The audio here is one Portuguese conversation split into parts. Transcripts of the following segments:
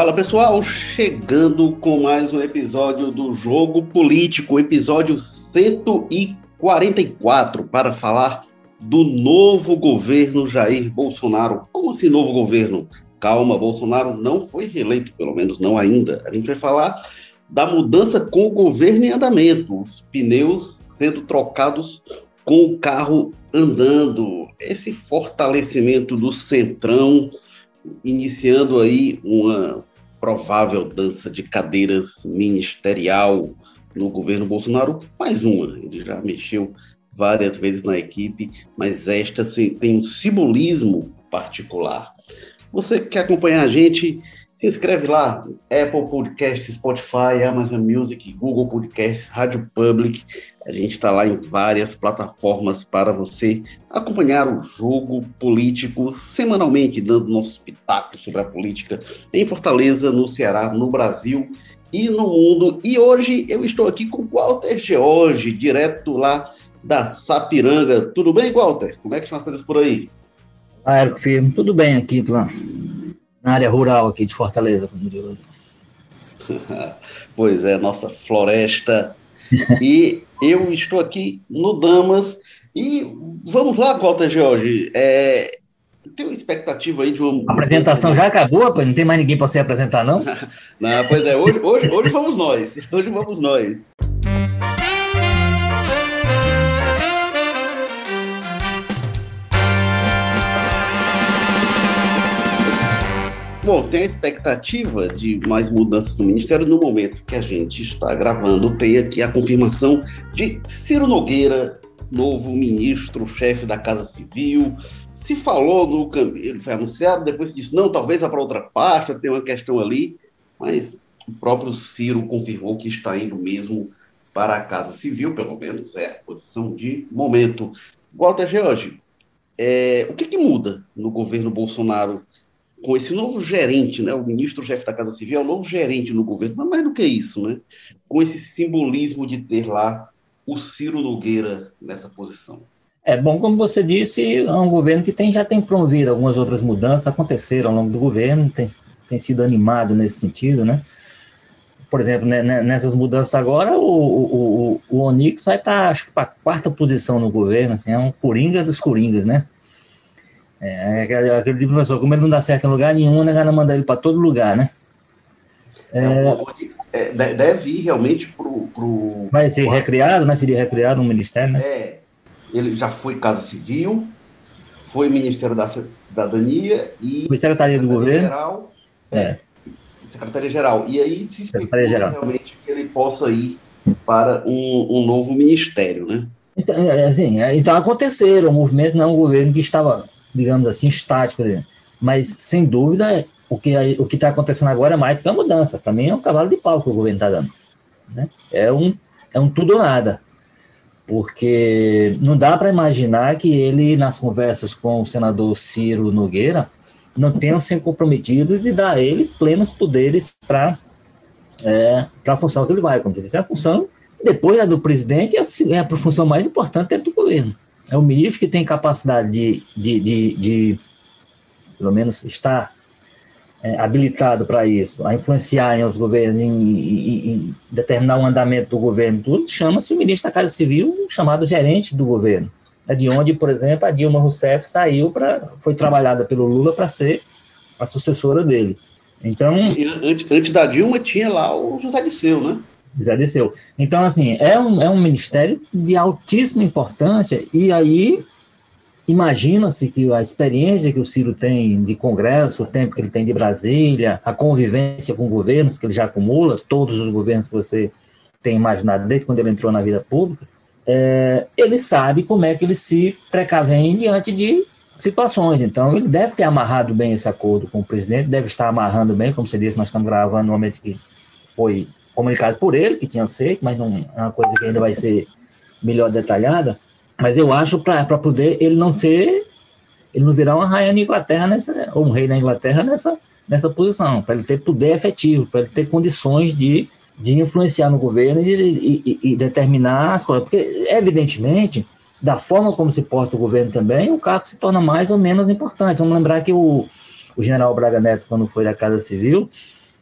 Fala pessoal, chegando com mais um episódio do Jogo Político, episódio 144, para falar do novo governo Jair Bolsonaro. Como assim novo governo? Calma, Bolsonaro não foi reeleito, pelo menos não ainda. A gente vai falar da mudança com o governo em andamento, os pneus sendo trocados com o carro andando, esse fortalecimento do centrão, iniciando aí uma provável dança de cadeiras ministerial no governo Bolsonaro, mais uma, ele já mexeu várias vezes na equipe, mas esta tem um simbolismo particular. Você que acompanha a gente, se inscreve lá, Apple Podcast, Spotify, Amazon Music, Google Podcast, Rádio Public. A gente está lá em várias plataformas para você acompanhar o jogo político semanalmente, dando nossos pitacos sobre a política em Fortaleza, no Ceará, no Brasil e no mundo. E hoje eu estou aqui com Walter George, direto lá da Sapiranga. Tudo bem, Walter? Como é que estão as coisas por aí? Ah, Érico Firme, tudo bem aqui, lá na área rural aqui de Fortaleza, como diz Pois é, nossa floresta. e eu estou aqui no Damas. E vamos lá, Walter Jorge. É, tem uma expectativa aí de uma. A apresentação já acabou, rapaz? Não tem mais ninguém para se apresentar, não? não, pois é, hoje, hoje, hoje vamos nós. Hoje vamos nós. Bom, tem a expectativa de mais mudanças no Ministério no momento que a gente está gravando. Tem aqui a confirmação de Ciro Nogueira, novo ministro-chefe da Casa Civil. Se falou no ele foi anunciado, depois disse, não, talvez vá para outra pasta, tem uma questão ali, mas o próprio Ciro confirmou que está indo mesmo para a Casa Civil, pelo menos é a posição de momento. Walter George, é, o que, que muda no governo Bolsonaro com esse novo gerente, né, o ministro-chefe da Casa Civil é o novo gerente no governo, mas mais do que isso, né, com esse simbolismo de ter lá o Ciro Nogueira nessa posição. É bom, como você disse, é um governo que tem, já tem promovido algumas outras mudanças, aconteceram ao longo do governo, tem, tem sido animado nesse sentido, né? Por exemplo, né, né nessas mudanças agora, o, o, o, o Onix vai para a quarta posição no governo, assim, é um coringa dos coringas, né? É, aquele, aquele tipo de professor, como ele não dá certo em lugar nenhum, né, cara manda ele para todo lugar, né? É, é, deve ir realmente pro, pro vai ser recriado, né? Seria recriado um ministério, né? É, ele já foi Casa Civil, foi Ministério da Cidadania e foi Secretaria do Governo. Geral, é. Secretaria Geral. E aí se especula realmente que ele possa ir para um, um novo ministério, né? Então, é, assim, é, então aconteceram, o movimento não é um governo que estava digamos assim, estático. Mas, sem dúvida, o que o está acontecendo agora é mais do que a mudança. Também é um cavalo de pau que o governo está dando. Né? É, um, é um tudo ou nada. Porque não dá para imaginar que ele, nas conversas com o senador Ciro Nogueira, não tenha se comprometido de dar a ele plenos poderes para é, a função que ele vai. Como disse, é a função, depois da do presidente, é é a função mais importante dentro do governo. É um ministro que tem capacidade de, de, de, de pelo menos, estar é, habilitado para isso, a influenciar em outros governos, em, em, em, determinar o andamento do governo, tudo, chama-se o ministro da Casa Civil, chamado gerente do governo. É de onde, por exemplo, a Dilma Rousseff saiu para, foi trabalhada pelo Lula para ser a sucessora dele. Então, antes, antes da Dilma tinha lá o José Disseu, né? Já desceu. Então, assim, é um, é um ministério de altíssima importância, e aí imagina-se que a experiência que o Ciro tem de Congresso, o tempo que ele tem de Brasília, a convivência com governos que ele já acumula, todos os governos que você tem imaginado desde quando ele entrou na vida pública, é, ele sabe como é que ele se precavém diante de situações. Então, ele deve ter amarrado bem esse acordo com o presidente, deve estar amarrando bem, como você disse, nós estamos gravando no momento que foi comunicado por ele, que tinha feito, mas não é uma coisa que ainda vai ser melhor detalhada. Mas eu acho para poder ele não ser, ele não virar uma rainha na Inglaterra nessa, ou um rei na Inglaterra nessa, nessa posição, para ele ter poder efetivo, para ele ter condições de, de influenciar no governo e, e, e, determinar as coisas. Porque, evidentemente, da forma como se porta o governo também, o cargo se torna mais ou menos importante. Vamos lembrar que o, o general Braga Neto, quando foi da Casa Civil,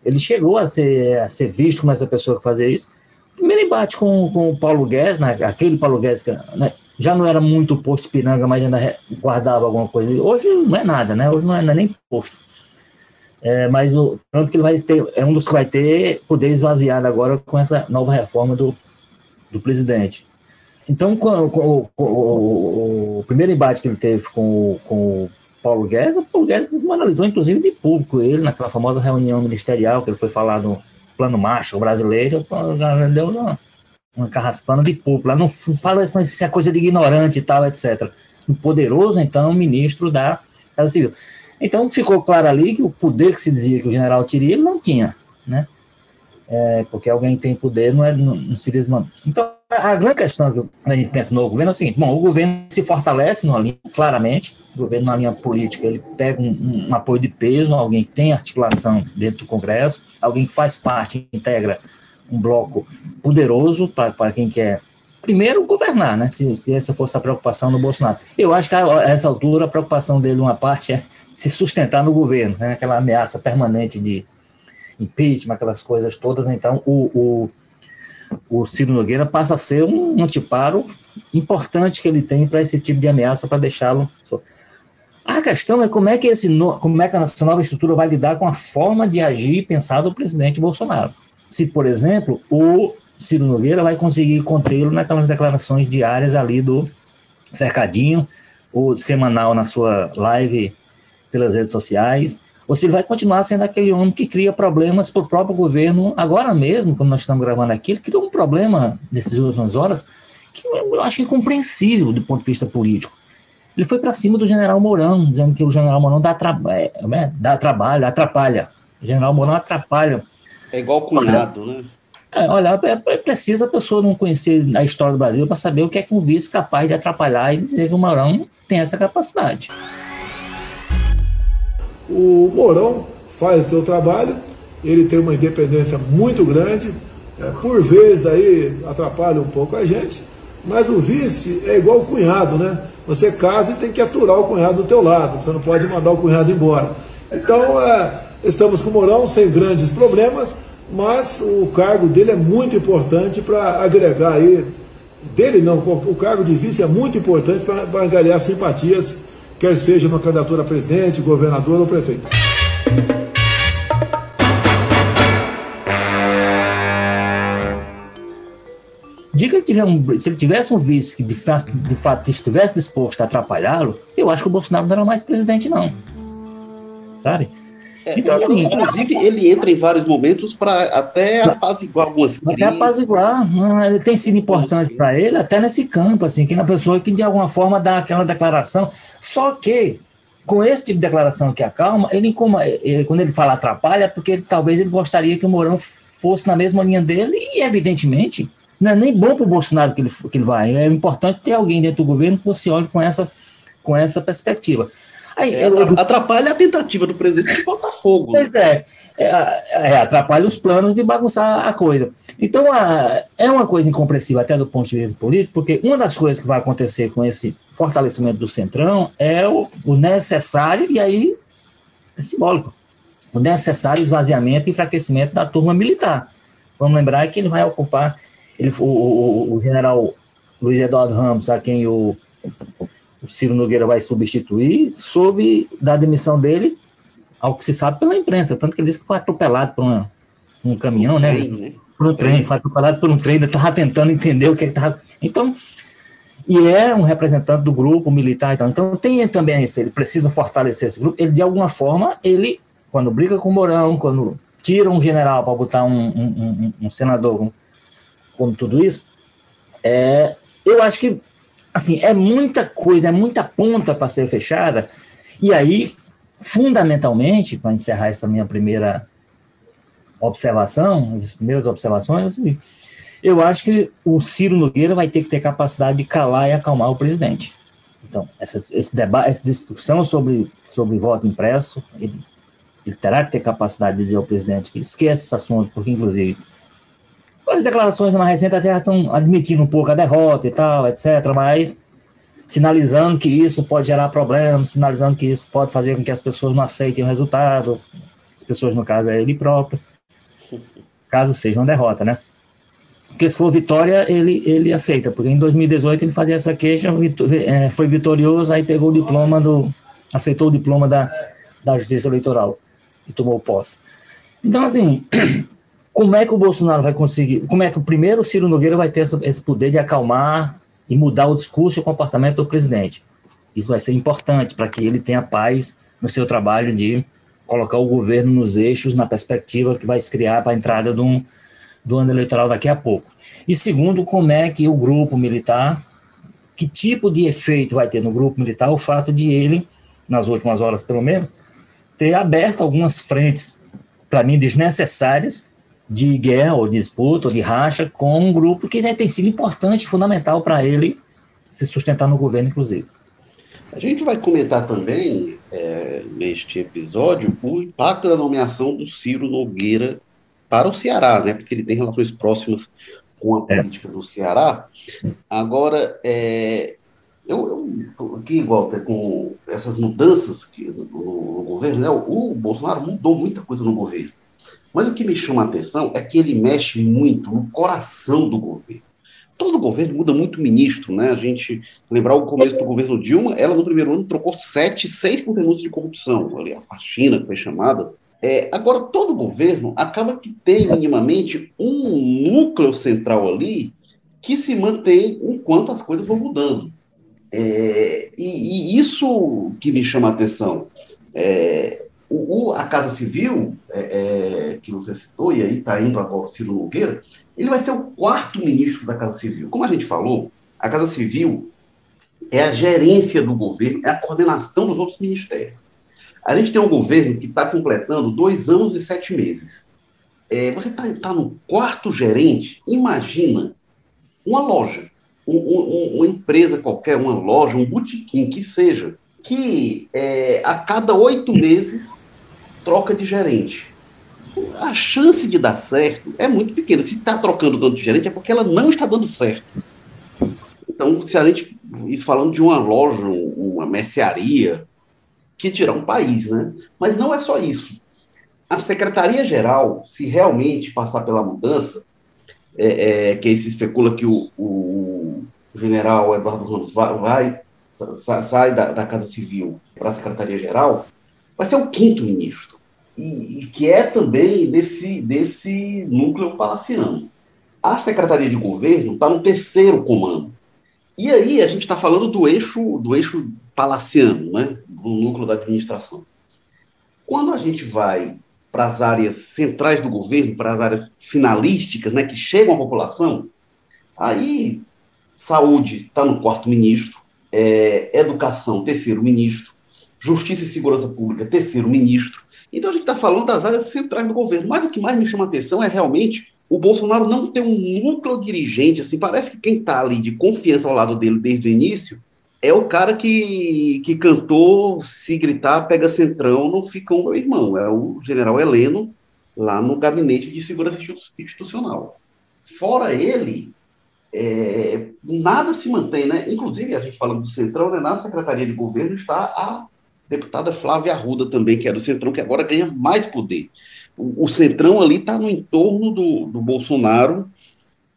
ele chegou a ser, a ser visto como essa pessoa que fazia isso. Primeiro embate com, com o Paulo Guedes, né, aquele Paulo Guedes que né, já não era muito posto piranga, mas ainda guardava alguma coisa. Hoje não é nada, né? Hoje não é, não é nem posto. É, mas o tanto que ele vai ter, é um dos que vai ter poder esvaziado agora com essa nova reforma do, do presidente. Então, com, com, com, o, o, primeiro embate que ele teve com, com o Paulo Guedes, o Paulo Guedes desmoralizou, inclusive, de público ele, naquela famosa reunião ministerial que ele foi falar do plano Marshall brasileiro, deu uma, uma carraspana de público. Lá não fala isso, mas isso é coisa de ignorante e tal, etc. O poderoso, então, ministro da Casa Civil. Então, ficou claro ali que o poder que se dizia que o general teria, ele não tinha, né? É, porque alguém tem poder, não, é, não, não seria Então, a grande questão que a gente pensa no governo é o seguinte: bom, o governo se fortalece numa linha, claramente, o governo na linha política, ele pega um, um, apoio de peso, alguém que tem articulação dentro do Congresso, alguém que faz parte, integra um bloco poderoso para quem quer, primeiro, governar, né? Se, se essa fosse a preocupação do Bolsonaro. Eu acho que a, a essa altura a preocupação dele, uma parte, é se sustentar no governo, né? aquela ameaça permanente de impeachment, aquelas coisas todas. Então, o, o, o Ciro Nogueira passa a ser um antiparo importante que ele tem para esse tipo de ameaça, para deixá-lo. A questão é como é que esse como é que essa nova estrutura vai lidar com a forma de agir pensar do presidente Bolsonaro. Se, por exemplo, o Ciro Nogueira vai conseguir contê-lo naquelas declarações diárias ali do cercadinho, ou semanal na sua live pelas redes sociais, ou se ele vai continuar sendo aquele homem que cria problemas para o próprio governo. Agora mesmo, quando nós estamos gravando aqui, ele criou um problema nessas últimas horas que eu acho incompreensível do ponto de vista político. Ele foi para cima do general Mourão, dizendo que o general Mourão dá, tra é, é, dá trabalho, atrapalha. O general Mourão atrapalha. É igual cunhado, né? É, olha, é, é, precisa a pessoa não conhecer a história do Brasil para saber o que é que um vice capaz de atrapalhar e dizer que o Mourão tem essa capacidade o Mourão faz o seu trabalho, ele tem uma independência muito grande, é, por vezes aí atrapalha um pouco a gente, mas o vice é igual o cunhado, né? Você casa e tem que aturar o cunhado do teu lado, você não pode mandar o cunhado embora. Então, é, estamos com o Mourão sem grandes problemas, mas o cargo dele é muito importante para agregar aí, dele não, o cargo de vice é muito importante para angariar simpatias quer seja uma candidatura a presidente, governador ou prefeito. Diga que um, se ele tivesse um vice que de de fato estivesse disposto a atrapalhá-lo, eu acho que o Bolsonaro não era mais presidente, não. Sabe? É, então, assim, inclusive, ele entra em vários momentos para até apaziguar algumas crises. Até apaziguar. Né? Ele tem sido importante para ele, até nesse campo, assim, que é uma pessoa que de alguma forma dá aquela declaração. Só que, com esse tipo de declaração que acalma, ele, ele quando ele fala atrapalha, é porque ele, talvez ele gostaria que o Mourão fosse na mesma linha dele, e evidentemente não é nem bom para o Bolsonaro que ele, que ele vai. É importante ter alguém dentro do governo que você olhe com essa, com essa perspectiva. Aí, é, atrapalha a tentativa do presidente de botar fogo. Pois é, é, é, atrapalha os planos de bagunçar a coisa. Então, a, é uma coisa incompreensível até do ponto de vista político, porque uma das coisas que vai acontecer com esse fortalecimento do Centrão é o, o necessário, e aí é simbólico, o necessário esvaziamento e enfraquecimento da turma militar. Vamos lembrar que ele vai ocupar, ele, o, o, o general Luiz Eduardo Ramos, a quem o o Ciro Nogueira vai substituir, soube da demissão dele, ao que se sabe pela imprensa, tanto que ele disse que foi atropelado por uma, um caminhão, né? Trem, né? Por um trem, foi atropelado por um trem, estava tentando entender o que estava. Então, e é um representante do grupo militar, então, então tem também esse, ele precisa fortalecer esse grupo, ele de alguma forma, ele, quando briga com o Mourão, quando tira um general para botar um, um, um, um senador como, como tudo isso, é, eu acho que assim, é muita coisa, é muita ponta para ser fechada. E aí, fundamentalmente, para encerrar essa minha primeira observação, as primeiras observações, assim, eu acho que o Ciro Nogueira vai ter que ter capacidade de calar e acalmar o presidente. Então, essa, esse debate, essa discussão sobre, sobre voto impresso, ele, ele terá que ter capacidade de dizer ao presidente que esquece esse assunto, porque, inclusive, as declarações na recente até estão admitindo um pouco a derrota e tal, etc., mas sinalizando que isso pode gerar problemas, sinalizando que isso pode fazer com que as pessoas não aceitem o resultado, as pessoas, no caso, é ele próprio. caso seja uma derrota, né? Porque se for vitória, ele, ele aceita, porque em 2018 ele fazia essa queixa, é, foi vitorioso, aí pegou o diploma do. aceitou o diploma da, da Justiça Eleitoral e tomou posse. Então, assim, como é que o Bolsonaro vai conseguir, como é que o primeiro Ciro Nogueira vai ter esse poder de acalmar e mudar o discurso e o comportamento do presidente? Isso vai ser importante para que ele tenha paz no seu trabalho de colocar o governo nos eixos, na perspectiva que vai se criar para a entrada um, do ano eleitoral daqui a pouco. E segundo, como é que o grupo militar, que tipo de efeito vai ter no grupo militar o fato de ele, nas últimas horas pelo menos, ter aberto algumas frentes, para mim, desnecessárias, de guerra ou de disputa ou de racha com um grupo que né, tem sido importante, fundamental para ele se sustentar no governo, inclusive. A gente vai comentar também, é, neste episódio, o impacto da nomeação do Ciro Nogueira para o Ceará, né? Porque ele tem relações próximas com a é. política é. do Ceará. Agora, é, eu, eu aqui, Walter, com essas mudanças que, no, no, governo, né, o, o Bolsonaro mudou muita coisa no governo. Mas o que me chama a atenção é que ele mexe muito no coração do governo. Todo governo muda muito ministro, né? A gente lembrar o começo do governo Dilma, ela no primeiro ano trocou sete, seis por denúncia de corrupção, ali a faxina que foi chamada. É, agora, todo governo acaba que tem minimamente um núcleo central ali que se mantém enquanto as coisas vão mudando. É, e, e, isso que me chama a atenção. É, o, o, a Casa Civil, é, é, que você citou, e aí está indo agora o Ciro Nogueira, ele vai ser o quarto ministro da Casa Civil. Como a gente falou, a Casa Civil é a gerência do governo, é a coordenação dos outros ministérios. A gente tem um governo que está completando dois anos e sete meses. É, você está tá no quarto gerente, imagina uma loja, um, um, uma empresa qualquer, uma loja, um botequim, que seja, que é, a cada oito meses troca de gerente. A chance de dar certo é muito pequena. Se está trocando tanto de gerente é porque ela não está dando certo. Então, se a gente, isso falando de uma loja, uma mercearia, que tirar um país, né? Mas não é só isso. A Secretaria-Geral, se realmente passar pela mudança, é, é, que aí se especula que o, o general Eduardo Ramos vai, vai sai da, da Casa Civil para a Secretaria-Geral, vai ser o quinto ministro, e, e, que é também desse, desse núcleo palaciano. A Secretaria de Governo está no terceiro comando. E aí a gente está falando do eixo, do eixo palaciano, né? do núcleo da administração. Quando a gente vai para as áreas centrais do governo, para as áreas finalísticas, né, que chegam à população, aí saúde está no quarto ministro, é, educação, terceiro ministro, justiça e segurança pública, terceiro ministro. Então a gente está falando das áreas centrais do governo. Mas o que mais me chama a atenção é realmente o Bolsonaro não ter um núcleo dirigente, assim, parece que quem está ali de confiança ao lado dele desde o início é o cara que, que cantou Se Gritar, Pega Centrão, não fica o meu irmão. É o general Heleno, lá no Gabinete de Segurança Institucional. Fora ele, é, nada se mantém, né? Inclusive, a gente falando do Centrão, né? na Secretaria de Governo está a deputada Flávia Arruda também, que é do Centrão, que agora ganha mais poder. O, o Centrão ali está no entorno do, do Bolsonaro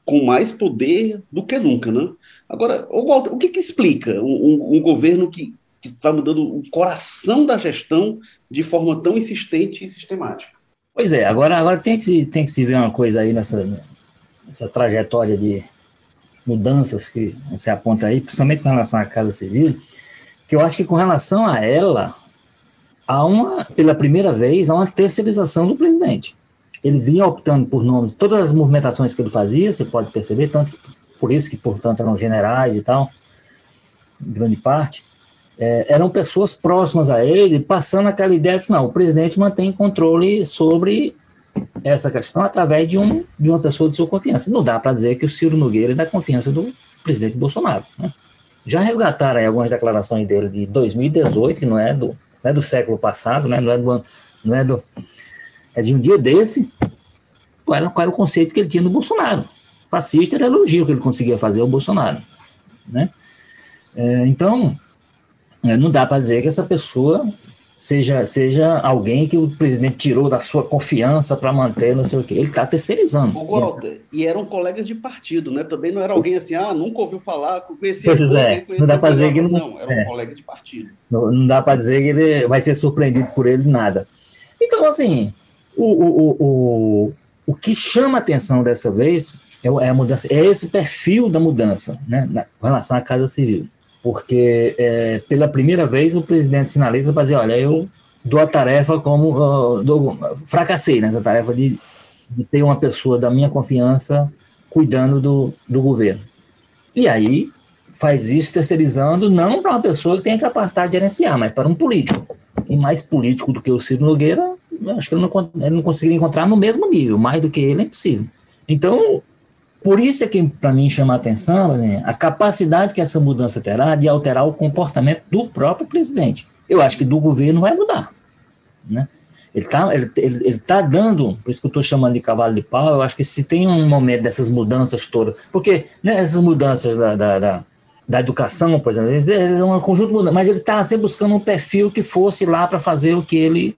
com mais poder do que nunca, né? Agora, Walter, o que, que explica um, um, um governo que está mudando o coração da gestão de forma tão insistente e sistemática? Pois é, agora, agora tem, que se, tem que se ver uma coisa aí nessa, nessa trajetória de mudanças que você aponta aí, principalmente com relação à Casa Civil, que eu acho que com relação a ela, há uma, pela primeira vez, há uma terceirização do presidente. Ele vinha optando por nomes, todas as movimentações que ele fazia, você pode perceber, tanto por isso que, portanto, eram generais e tal, grande parte, é, eram pessoas próximas a ele, passando aquela ideia de não, o presidente mantém controle sobre essa questão através de, um, de uma pessoa de sua confiança. Não dá para dizer que o Ciro Nogueira é da confiança do presidente Bolsonaro. Né? Já resgataram aí algumas declarações dele de 2018, que não é do, não é do século passado, né? não é do não é do é de um dia desse, qual era, qual era o conceito que ele tinha do Bolsonaro fascista era elogio que ele conseguia fazer ao Bolsonaro. Né? É, então, é, não dá para dizer que essa pessoa seja, seja alguém que o presidente tirou da sua confiança para manter, não sei o quê. Ele está terceirizando. O Walter, e eram colegas de partido, né? Também não era alguém assim, ah, nunca ouviu falar, conhecia. Pois é, não dá para dizer que não. Não, era um é. colega de partido. Não, não dá para dizer que ele vai ser surpreendido por ele nada. Então, assim, o, o, o, o que chama atenção dessa vez é, é a mudança, é esse perfil da mudança, né, na, com relação à Casa Civil porque é, pela primeira vez o presidente sinaliza para dizer, olha, eu dou a tarefa como, uh, dou, fracassei nessa tarefa de, de, ter uma pessoa da minha confiança cuidando do, do governo. E aí faz isso terceirizando não para uma pessoa que tem a capacidade de gerenciar, mas para um político. E mais político do que o Ciro Nogueira, acho que ele não, ele não conseguiria encontrar no mesmo nível, mais do que ele é impossível. Então, por isso é que, para mim, chama a atenção assim, a capacidade que essa mudança terá de alterar o comportamento do próprio presidente. Eu acho que do governo vai mudar. Né? Ele está ele, ele, ele tá dando, por isso que eu estou chamando de cavalo de pau, eu acho que se tem um momento dessas mudanças todas, porque né, essas mudanças da, da, da, da educação, por exemplo, é um conjunto de mudanças, mas ele está sempre buscando um perfil que fosse lá para fazer o que ele,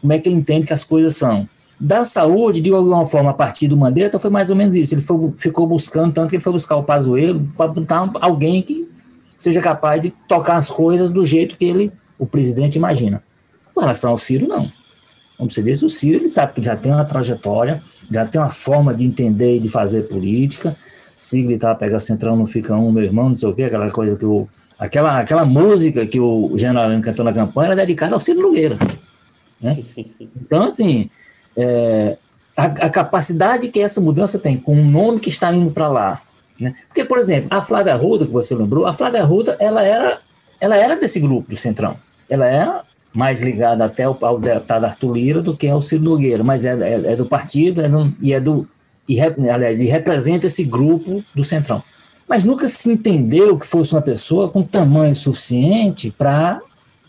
como é que ele entende que as coisas são. Da saúde, de alguma forma, a partir do Mandetta, foi mais ou menos isso. Ele foi, ficou buscando, tanto que ele foi buscar o Pazuello para botar alguém que seja capaz de tocar as coisas do jeito que ele, o presidente, imagina. Com relação ao Ciro, não. Como você disse, o Ciro ele sabe que já tem uma trajetória, já tem uma forma de entender e de fazer política. Se gritar, pega centrão, não fica um, meu irmão, não sei o quê, aquela coisa que o. Aquela, aquela música que o general cantou na campanha era dedicada ao Ciro Nogueira. Né? Então, assim, é, a, a, capacidade que essa mudança tem com o nome que está indo para lá. Né? Porque, por exemplo, a Flávia Arruda, que você lembrou, a Flávia Arruda, ela era, ela era desse grupo do Centrão. Ela era mais ligada até ao, ao deputado Arthur Lira do que ao Ciro Nogueira, mas é, é, é do partido é do, e é do e, aliás, e representa esse grupo do Centrão. Mas nunca se entendeu que fosse uma pessoa com tamanho suficiente para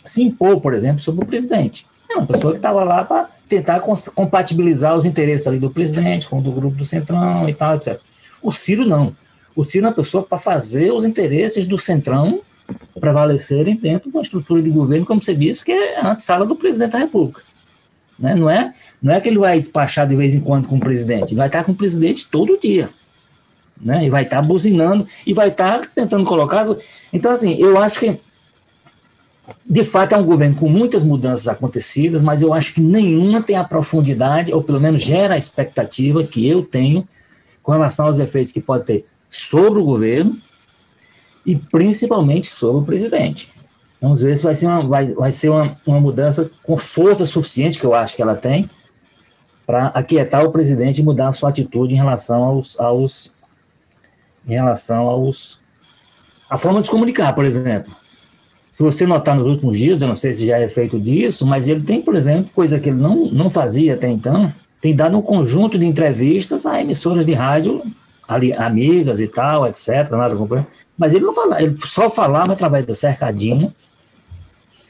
se impor, por exemplo, sobre o presidente. É uma pessoa que estava lá para tentar compatibilizar os interesses ali do presidente com o do grupo do Centrão e tal, etc. O Ciro não. O Ciro é uma pessoa para fazer os interesses do Centrão prevalecerem dentro de uma estrutura de governo, como você disse, que é a antessala do presidente da República. Né? Não, é, não é que ele vai despachar de vez em quando com o presidente, ele vai estar com o presidente todo dia. Né? E vai estar buzinando e vai estar tentando colocar. Então, assim, eu acho que de fato, é um governo com muitas mudanças acontecidas, mas eu acho que nenhuma tem a profundidade, ou pelo menos gera a expectativa que eu tenho com relação aos efeitos que pode ter sobre o governo e principalmente sobre o presidente. Vamos ver se vai ser uma, vai, vai ser uma, uma mudança com força suficiente, que eu acho que ela tem, para aquietar o presidente e mudar a sua atitude em relação aos, aos em relação aos a forma de se comunicar, por exemplo. Se você notar nos últimos dias, eu não sei se já é feito disso, mas ele tem, por exemplo, coisa que ele não, não fazia até então, tem dado um conjunto de entrevistas a emissoras de rádio, ali, amigas e tal, etc. Nada mas ele não falava, ele só falava através do cercadinho.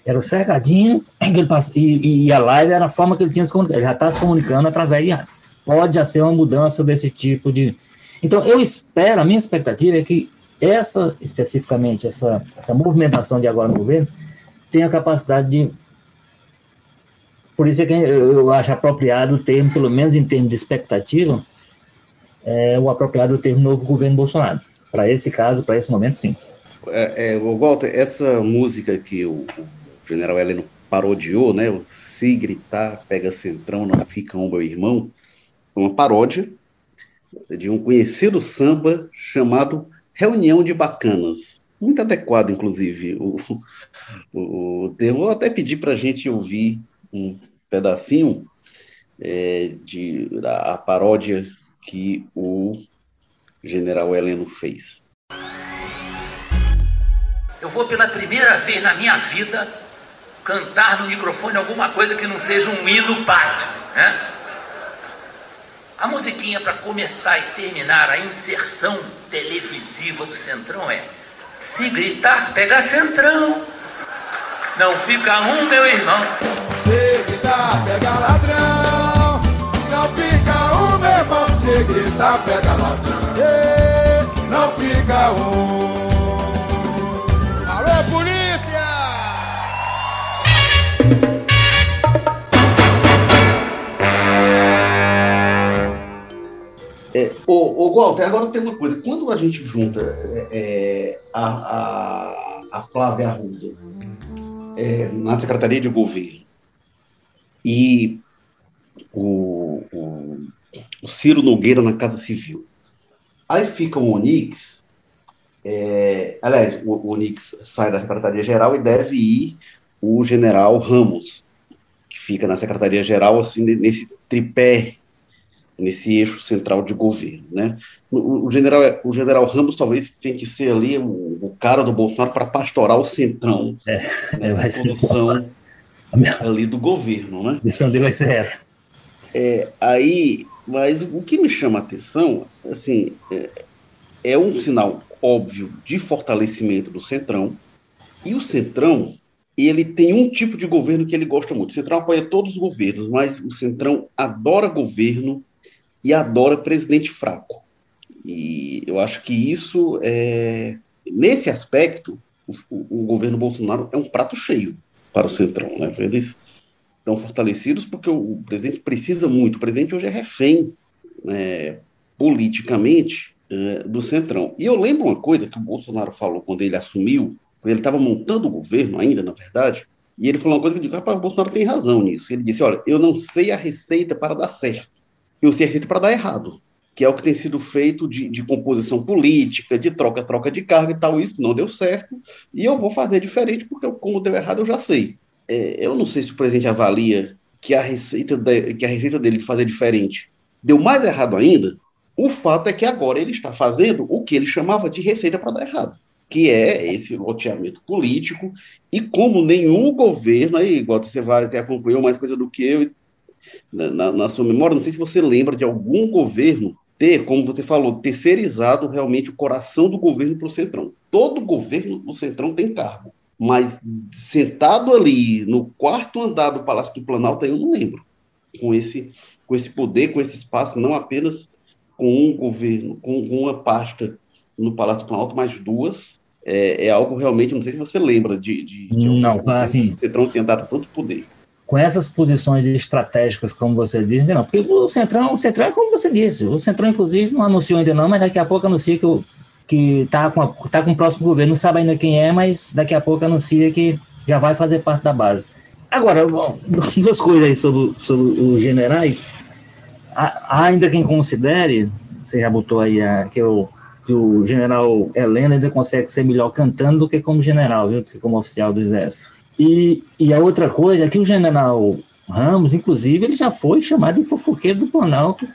Era o cercadinho ele passa, e, e, a live era a forma que ele tinha se já está se comunicando através de rádio. Pode já ser uma mudança desse tipo de. Então, eu espero, a minha expectativa é que essa, especificamente, essa, essa movimentação de agora no governo, tem a capacidade de. Por isso é que eu acho apropriado o termo, pelo menos em termos de expectativa, é o apropriado o termo novo governo Bolsonaro. Para esse caso, para esse momento, sim. É, é, Walter, essa música que o, o general Heleno parodiou, né? O Se gritar, pega centrão, não fica um meu irmão, uma paródia de um conhecido samba chamado reunião de bacanas. Muito adequado, inclusive, o, o, o termo. Vou até pedir para a gente ouvir um pedacinho é, de, da a paródia que o general Heleno fez. Eu vou pela primeira vez na minha vida cantar no microfone alguma coisa que não seja um hino pátrio, né? A musiquinha para começar e terminar a inserção televisiva do Centrão é: Se gritar, pega Centrão. Não fica um, meu irmão. Se gritar, pega ladrão. Não fica um, meu irmão. Se gritar, pega ladrão. Não fica um. Ô, ô Walter, agora tem uma coisa. Quando a gente junta é, a, a, a Flávia Arruda é, na Secretaria de Governo e o, o, o, Ciro Nogueira na Casa Civil, aí fica o Onix, é, aliás, o, o Onix sai da Secretaria-Geral e deve ir o general Ramos, que fica na Secretaria-Geral, assim, nesse tripé nesse eixo central de governo, né? O, o, general, o general Ramos talvez tenha que ser ali o, o cara do Bolsonaro para pastorar o centrão, é, né? vai condução ali do governo, né? A missão dele vai ser essa. É, aí, mas o que me chama a atenção, assim, é, é um sinal óbvio de fortalecimento do centrão e o centrão ele tem um tipo de governo que ele gosta muito. O Centrão apoia todos os governos, mas o Centrão adora governo e adora presidente fraco. E eu acho que isso, é, nesse aspecto, o, o, governo Bolsonaro é um prato cheio para o Centrão. Né? Eles estão fortalecidos porque o, presidente precisa muito. O presidente hoje é refém, né, politicamente, é, do Centrão. E eu lembro uma coisa que o Bolsonaro falou quando ele assumiu, quando ele estava montando o governo ainda, na verdade, e ele falou uma coisa que eu digo, rapaz, o Bolsonaro tem razão nisso. Ele disse, olha, eu não sei a receita para dar certo e o ser feito para dar errado, que é o que tem sido feito de, de composição política, de troca-troca de cargo e tal. Isso não deu certo, e eu vou fazer diferente, porque como deu errado eu já sei. É, eu não sei se o presidente avalia que a receita, de, que a receita dele de fazer diferente deu mais errado ainda. O fato é que agora ele está fazendo o que ele chamava de receita para dar errado, que é esse loteamento político, e como nenhum governo, aí, igual você vai, acompanhou mais coisa do que eu, na, na sua memória, não sei se você lembra de algum governo ter, como você falou, terceirizado realmente o coração do governo para o Centrão. Todo governo do Centrão tem cargo, mas sentado ali no quarto andar do Palácio do Planalto, eu não lembro, com esse, com esse poder, com esse espaço, não apenas com um governo, com uma pasta no Palácio do Planalto, mas duas, é, é algo realmente, não sei se você lembra de... de, de não, assim... O Centrão tenha dado tanto poder com essas posições estratégicas, como você disse, não, porque o Centrão, o Centrão é como você disse, o Centrão, inclusive, não anunciou ainda não, mas daqui a pouco anuncia que, que tá, com a, tá com o próximo governo, não sabe ainda quem é, mas daqui a pouco anuncia que já vai fazer parte da base. Agora, bom, duas coisas aí sobre, sobre os generais, há, ainda quem considere, você já botou aí a, que, o, que o general Helena ainda consegue ser melhor cantando do que como general, viu, do que como oficial do exército. E, e a outra coisa é que o general Ramos, inclusive, ele já foi chamado de fofoqueiro do Planalto.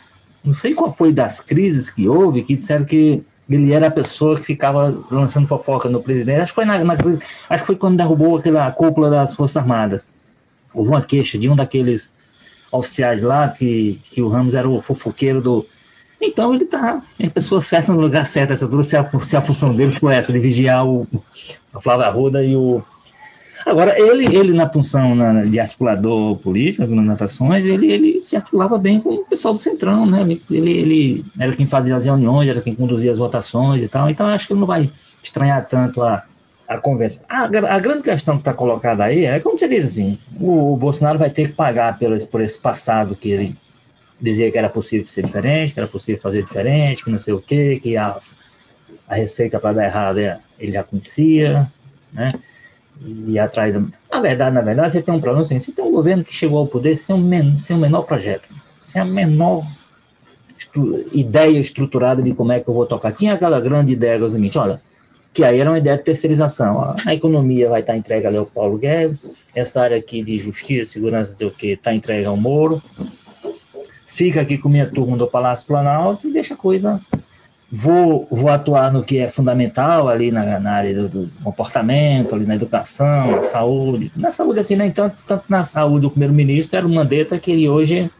Não sei qual foi das crises que houve, que disseram que ele era a pessoa que ficava lançando fofoca no presidente. Acho que foi na, na crise, acho que foi quando derrubou aquela cúpula das Forças Armadas. Houve uma queixa de um daqueles oficiais lá que, que o Ramos era o fofoqueiro do. Então ele tá é a pessoa certa no lugar certo, essa se a, se a função dele foi essa, de vigiar o, a Flávia Arruda e o, Agora, ele, ele na função na, de articulador político, nas manifestações, ele, ele se articulava bem com o pessoal do Centrão, né? Ele, ele era quem fazia as reuniões, era quem conduzia as votações e tal, então acho que não vai estranhar tanto a, a conversa. A, a grande questão que está colocada aí é, como você diz assim, o, o, Bolsonaro vai ter que pagar por esse, por esse passado que ele dizia que era possível ser diferente, que era possível fazer diferente, que não sei o quê, que a, a receita para dar errado é, ele já conhecia, né? E atrás. Na verdade, na verdade, você tem um problema assim, você tem um governo que chegou ao poder sem men sem um menor projeto, sem a menor estru ideia estruturada de como é que eu vou tocar. Tinha aquela grande ideia que é o seguinte, olha, que aí era uma ideia de terceirização. A economia vai estar entregue ali ao Paulo Guedes, essa área aqui de justiça, segurança, sei o que, está entregue ao Moro. Fica aqui com minha turma do Palácio Planalto e deixa a coisa vou, vou atuar no que é fundamental ali na, na área do, do, comportamento, ali na educação, na saúde. Na saúde aqui nem tanto, tanto na saúde, o primeiro-ministro era o Mandetta, que ele hoje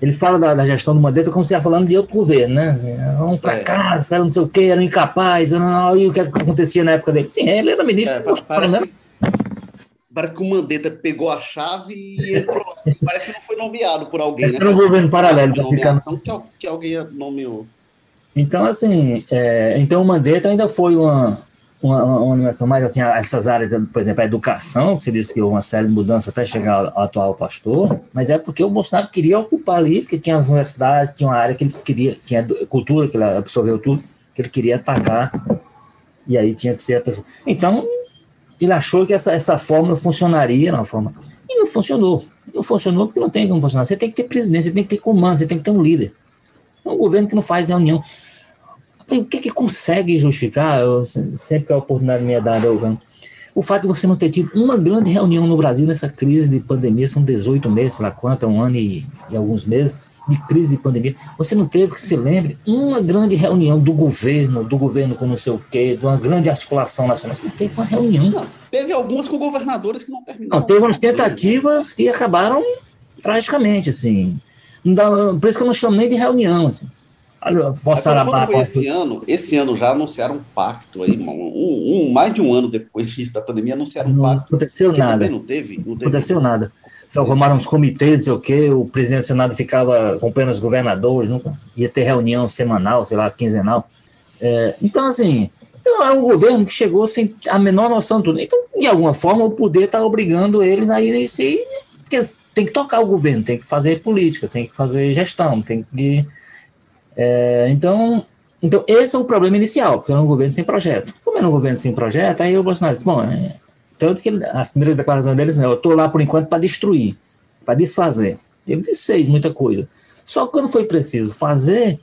ele fala da, da, gestão do Mandetta como se estivesse falando de outro governo, né? Assim, era um fracasso, era não sei o quê, era um incapaz, era, e o que acontecia na época dele? Sim, ele era ministro. É, parece, né? parece que o Mandetta pegou a chave e entrou. parece que não foi nomeado por alguém. Esse né? era um governo paralelo. Ficando... que, que alguém nomeou. Então, assim, é, então o Mandetta ainda foi uma, uma, uma animação mais assim, essas áreas, por exemplo, a educação, que você disse que houve uma série de mudanças até chegar ao, atual pastor, mas é porque o Bolsonaro queria ocupar ali, porque tinha as universidades, tinha uma área que ele queria, tinha cultura, que ele absorveu tudo, que ele queria atacar, e aí tinha que ser a pessoa. Então, ele achou que essa, essa fórmula funcionaria, uma forma, e não funcionou. Não funcionou porque não tem como funcionar. Você tem que ter presidente, você tem que ter comando, você tem que ter um líder. É um governo que não faz reunião. O que, que consegue justificar, eu, sempre que a oportunidade me é dada, eu, o fato de você não ter tido uma grande reunião no Brasil nessa crise de pandemia, são 18 meses, sei lá quanto, um ano e, e alguns meses de crise de pandemia, você não teve, que se lembre, uma grande reunião do governo, do governo com não sei o quê, de uma grande articulação nacional. Você não teve uma reunião. Não, teve algumas com governadores que não terminaram. Não, teve umas tentativas que acabaram tragicamente, assim. Não dá, por isso que eu não chamo nem de reunião, assim. Forçar a foi esse ano, esse ano já anunciaram um pacto aí, um, um, mais de um ano depois disso da pandemia, anunciaram um não pacto. Aconteceu nada. Não teve, não teve. Aconteceu nada. Formaram uns comitês, não sei o quê, o presidente do Senado ficava acompanhando os governadores, nunca ia ter reunião semanal, sei lá, quinzenal. É, então, assim, então é um governo que chegou sem a menor noção de tudo. Então, de alguma forma, o poder está obrigando eles a ir se. Tem que tocar o governo, tem que fazer política, tem que fazer gestão, tem que é, então, então, esse é o problema inicial, porque era um governo sem projeto. Como era um governo sem projeto, aí o Bolsonaro disse, bom, é, tanto que as primeiras declarações deles, eu estou lá por enquanto para destruir, para desfazer. Ele desfez muita coisa. Só que quando foi preciso fazer,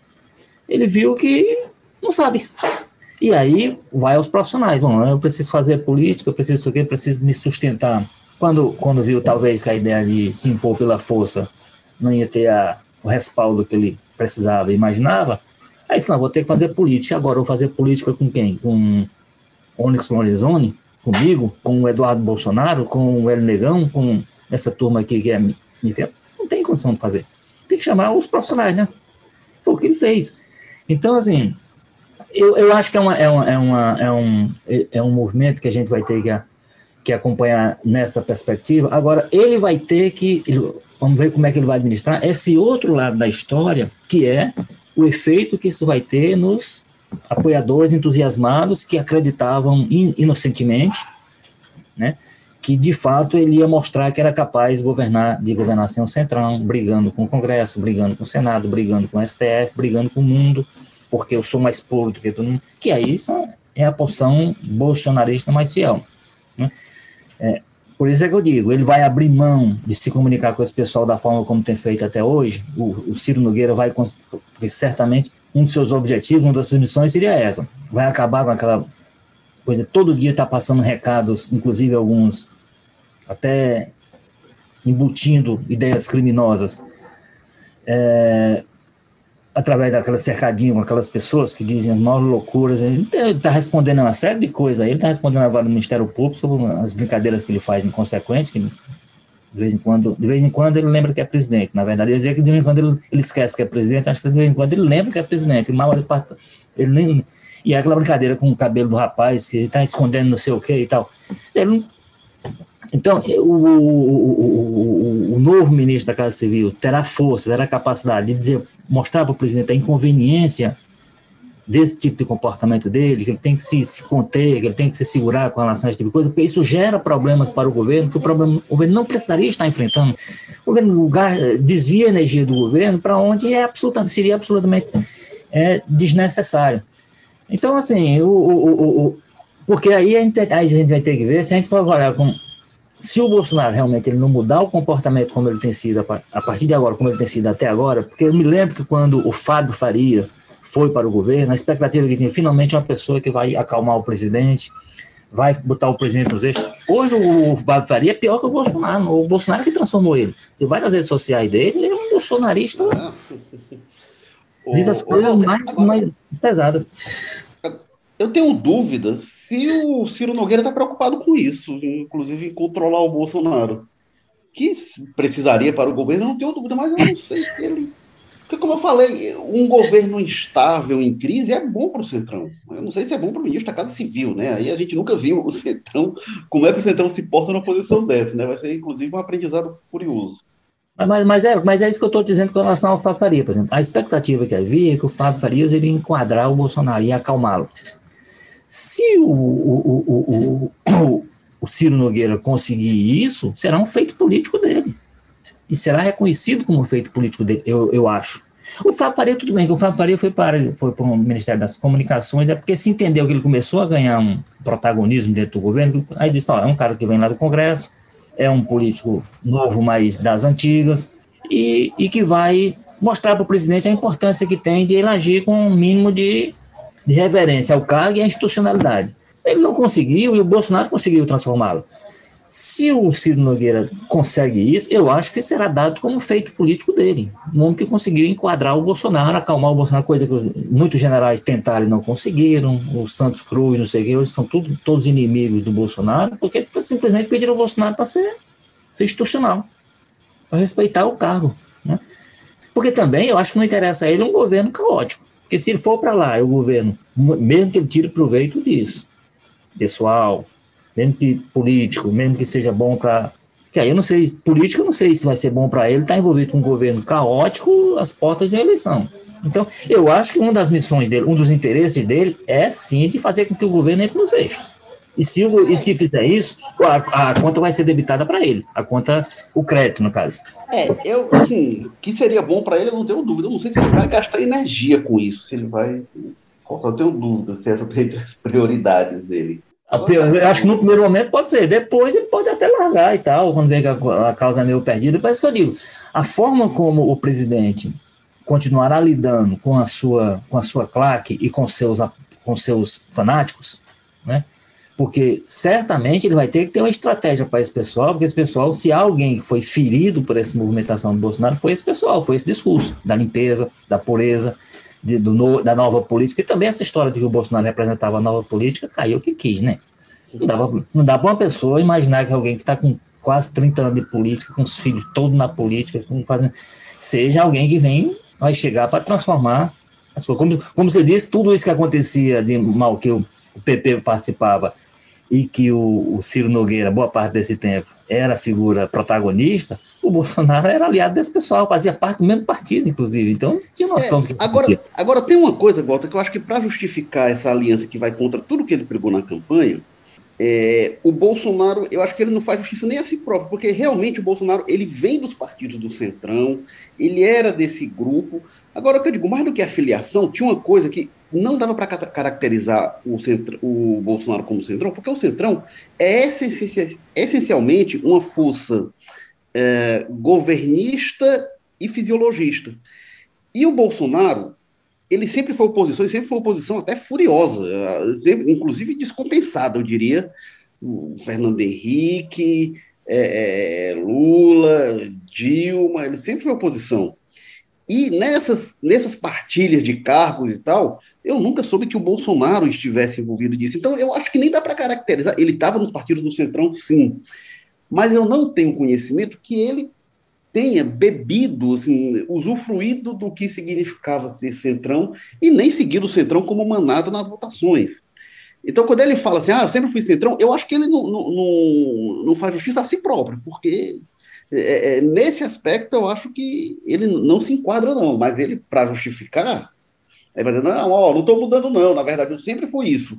ele viu que não sabe. E aí vai aos profissionais. Bom, eu preciso fazer política, eu preciso isso aqui, eu preciso me sustentar. Quando, quando viu talvez que a ideia de se impor pela força não ia ter a, o respaldo que ele precisava, imaginava, aí disse, não, vou ter que fazer política. Agora, vou fazer política com quem? Com Onyx Lorenzoni, comigo, com o Eduardo Bolsonaro, com o El Negão, com essa turma aqui que é me Não tem condição de fazer. Tem que chamar os profissionais, né? Foi o que ele fez. Então, assim, eu, eu acho que é, uma, é, uma, é, uma, é, um, é um movimento que a gente vai ter que, que acompanhar nessa perspectiva. Agora, ele vai ter que. Vamos ver como é que ele vai administrar esse outro lado da história, que é o efeito que isso vai ter nos apoiadores entusiasmados que acreditavam in, inocentemente, né, que de fato ele ia mostrar que era capaz de governar, de governar sem centrão, brigando com o Congresso, brigando com o Senado, brigando com o STF, brigando com o mundo, porque eu sou mais pobre do que todo mundo, que aí é a porção bolsonarista mais fiel. Né? É, por isso é que eu digo, ele vai abrir mão de se comunicar com esse pessoal da forma como tem feito até hoje. O, o Ciro Nogueira vai, porque certamente um dos seus objetivos, uma das suas missões seria essa. Vai acabar com aquela coisa, todo dia está passando recados, inclusive alguns até embutindo ideias criminosas. É, através daquela cercadinho com aquelas pessoas que dizem as maiores loucuras. Ele está respondendo uma série de coisas. Ele está respondendo agora no Ministério Público sobre as brincadeiras que ele faz inconsequentes, que de vez em quando, de vez em quando ele lembra que é presidente. Na verdade, ele dizia que de vez em quando ele, ele esquece que é presidente, acho que de vez em quando ele lembra que é presidente. Ele nem, e é aquela brincadeira com o cabelo do rapaz, que ele está escondendo não sei o que e tal. Ele então, o, o, o, novo ministro da Casa Civil terá força, terá capacidade de dizer, mostrar para o presidente a inconveniência desse tipo de comportamento dele, que ele tem que se, se conter, que ele tem que se segurar com relação a esse tipo de coisa, porque isso gera problemas para o governo, que o, problema, o governo não precisaria estar enfrentando. O governo desvia a energia do governo para onde é absolutamente, seria absolutamente é, desnecessário. Então, assim, o, o, o, porque aí a gente, a gente vai ter que ver, se a gente for olhar com se o Bolsonaro realmente ele não mudar o comportamento como ele tem sido a partir de agora, como ele tem sido até agora, porque eu me lembro que quando o Fábio Faria foi para o governo, a expectativa que tinha finalmente uma pessoa que vai acalmar o presidente, vai botar o presidente nos eixos. Hoje o Fábio Faria é pior que o Bolsonaro, o Bolsonaro que transformou ele. Você vai nas redes sociais dele, ele é um bolsonarista. Diz as coisas mais, mais pesadas. Eu tenho dúvidas se o Ciro Nogueira está preocupado com isso, inclusive em controlar o Bolsonaro. Que precisaria para o governo, eu não tenho dúvida, mas eu não sei se ele. Porque, como eu falei, um governo instável em crise é bom para o Centrão. Eu não sei se é bom para o ministro da Casa Civil, né? Aí a gente nunca viu o Centrão, como é que o Centrão se porta numa posição dessa, né? Vai ser, inclusive, um aprendizado curioso. Mas, mas, é, mas é isso que eu estou dizendo com relação ao Fábio Faria, por exemplo. A expectativa que havia é que o Fábio Farias iria enquadrar o Bolsonaro, ia acalmá-lo. Se o, o, o, o, Ciro Nogueira conseguir isso, será um feito político dele. E será reconhecido como um feito político dele, eu, eu acho. O Fábio Paredes, tudo bem, que o Fábio Paredes foi para, foi para o Ministério das Comunicações, é porque se entendeu que ele começou a ganhar um protagonismo dentro do governo, aí disse, ó, é um cara que vem lá do Congresso, é um político novo, mas das antigas, e, e que vai mostrar para o presidente a importância que tem de ele agir com um mínimo de, de reverência ao cargo e à institucionalidade. Ele não conseguiu e o Bolsonaro conseguiu transformá-lo. Se o Ciro Nogueira consegue isso, eu acho que será dado como feito político dele. Um homem que conseguiu enquadrar o Bolsonaro, acalmar o Bolsonaro, coisa que muitos generais tentaram e não conseguiram. O Santos Cruz, não sei o que, hoje são tudo, todos inimigos do Bolsonaro, porque simplesmente pediram ao Bolsonaro para ser, ser institucional, para respeitar o cargo. Né? Porque também eu acho que não interessa a ele um governo caótico. Porque se ele for para lá, o governo, mesmo que ele tire proveito disso, pessoal, mesmo que político, mesmo que seja bom para. Que aí eu não sei, político eu não sei se vai ser bom para ele estar tá envolvido com um governo caótico às portas de eleição. Então, eu acho que uma das missões dele, um dos interesses dele é sim de fazer com que o governo entre nos eixos. E se, o, e se fizer isso, a, a conta vai ser debitada para ele, a conta, o crédito, no caso. É, eu, assim, que seria bom para ele, eu não tenho dúvida. Eu não sei se ele vai gastar energia com isso, se ele vai. Eu tenho dúvida se essa é as prioridades dele. Eu acho que no primeiro momento pode ser, depois ele pode até largar e tal, quando que a, a causa é meio perdida. Parece que eu digo, a forma como o presidente continuará lidando com a sua, com a sua claque e com seus, com seus fanáticos, né? Porque certamente ele vai ter que ter uma estratégia para esse pessoal, porque esse pessoal, se alguém foi ferido por essa movimentação do Bolsonaro, foi esse pessoal, foi esse discurso da limpeza, da pureza, de, do, da nova política, e também essa história de que o Bolsonaro representava a nova política, caiu o que quis, né? Não dá, não dá para uma pessoa imaginar que alguém que está com quase 30 anos de política, com os filhos todos na política, fazendo, seja alguém que vem, vai chegar para transformar a sua. Como, como você disse, tudo isso que acontecia de mal que o PP participava e que o, o Ciro Nogueira, boa parte desse tempo, era a figura protagonista, o Bolsonaro era aliado desse pessoal, fazia parte do mesmo partido, inclusive. Então, tinha noção é, do que agora, agora, tem uma coisa, Walter, que eu acho que para justificar essa aliança que vai contra tudo que ele pregou na campanha, é, o Bolsonaro, eu acho que ele não faz justiça nem a si próprio, porque realmente o Bolsonaro ele vem dos partidos do Centrão, ele era desse grupo. Agora, o que eu digo, mais do que a filiação, tinha uma coisa que não dava para caracterizar o, centro, o Bolsonaro como Centrão, porque o Centrão é essencialmente uma força é, governista e fisiologista. E o Bolsonaro, ele sempre foi oposição, e sempre foi oposição até furiosa, inclusive descompensada, eu diria. O Fernando Henrique, é, é, Lula, Dilma, ele sempre foi oposição. E nessas, nessas partilhas de cargos e tal, eu nunca soube que o Bolsonaro estivesse envolvido nisso. Então, eu acho que nem dá para caracterizar. Ele estava nos partidos do Centrão, sim mas eu não tenho conhecimento que ele tenha bebido, assim, usufruído do que significava ser centrão e nem seguir o centrão como manado nas votações. Então, quando ele fala assim, ah, eu sempre fui centrão, eu acho que ele não, não, não, não faz justiça a si próprio, porque é, é, nesse aspecto eu acho que ele não se enquadra, não, mas ele, para justificar, ele vai dizer, não, ó, não estou mudando, não, na verdade eu sempre fui isso.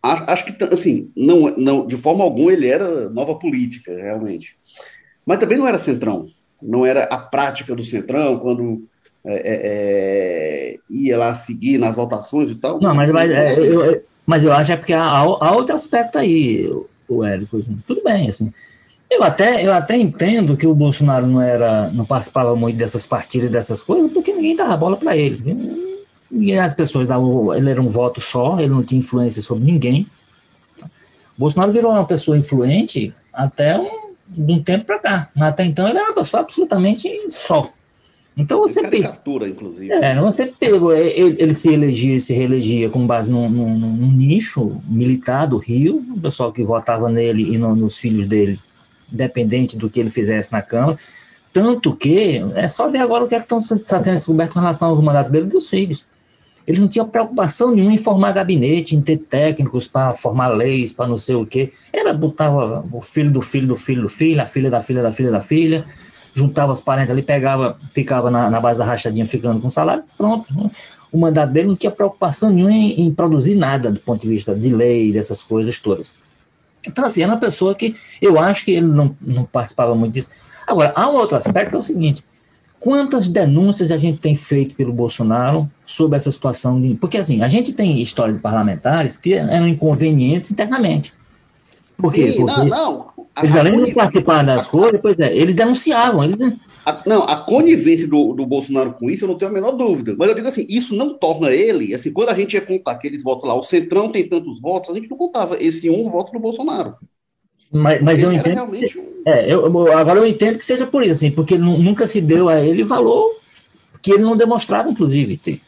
Acho que, assim, não, não, de forma alguma ele era nova política, realmente. Mas também não era centrão. Não era a prática do centrão, quando é, é, é ia lá seguir nas votações e tal. Não, mas, mas, é, eu, mas eu acho é porque há, há outro aspecto aí, o Érico. Assim, tudo bem, assim. Eu até, eu até entendo que o Bolsonaro não era, não participava muito dessas partidas, dessas coisas, porque ninguém dava bola para ele e as pessoas davam, ele era um voto só, ele não tinha influência sobre ninguém. Bolsonaro virou uma pessoa influente até um, de um tempo para cá. Até então ele era uma pessoa absolutamente só. Então você caricatura, inclusive. É, você pegou, ele, ele, se elegia, se reelegia com base num, num, num, nicho militar do Rio, o pessoal que votava nele e no, nos filhos dele, independente do que ele fizesse na Câmara. Tanto que, é só ver agora o que é que estão tendo descoberto com relação ao mandato dele e dos filhos. Eles não tinham preocupação nenhuma em formar gabinete, em ter técnicos para formar leis, para não sei o quê. Era botava o filho do filho do filho do filho, a filha da filha da filha da filha, juntava os parentes ali, pegava, ficava na, na base da rachadinha ficando com salário, pronto. o mandato dele não tinha preocupação nenhuma em, em, produzir nada do ponto de vista de lei, dessas coisas todas. Então, assim, era uma pessoa que eu acho que ele não, não participava muito disso. Agora, há um outro aspecto que é o seguinte: quantas denúncias a gente tem feito pelo Bolsonaro sobre essa situação? De, porque, assim, a gente tem história de parlamentares que eram inconvenientes internamente. Por quê? Sim, Porque não, não. Eles, além de participar das coisas, pois é, eles denunciavam. Eles, a, não, a conivência do, do Bolsonaro com isso, eu não tenho a menor dúvida. Mas eu digo assim, isso não torna ele, assim, quando a gente ia contar aqueles votos lá, o Centrão tem tantos votos, a gente não contava esse um voto do Bolsonaro. Mas, mas eu entendo. Realmente... É, eu, agora eu entendo que seja por isso, assim, porque nunca se deu a ele valor que ele não demonstrava, inclusive, ter.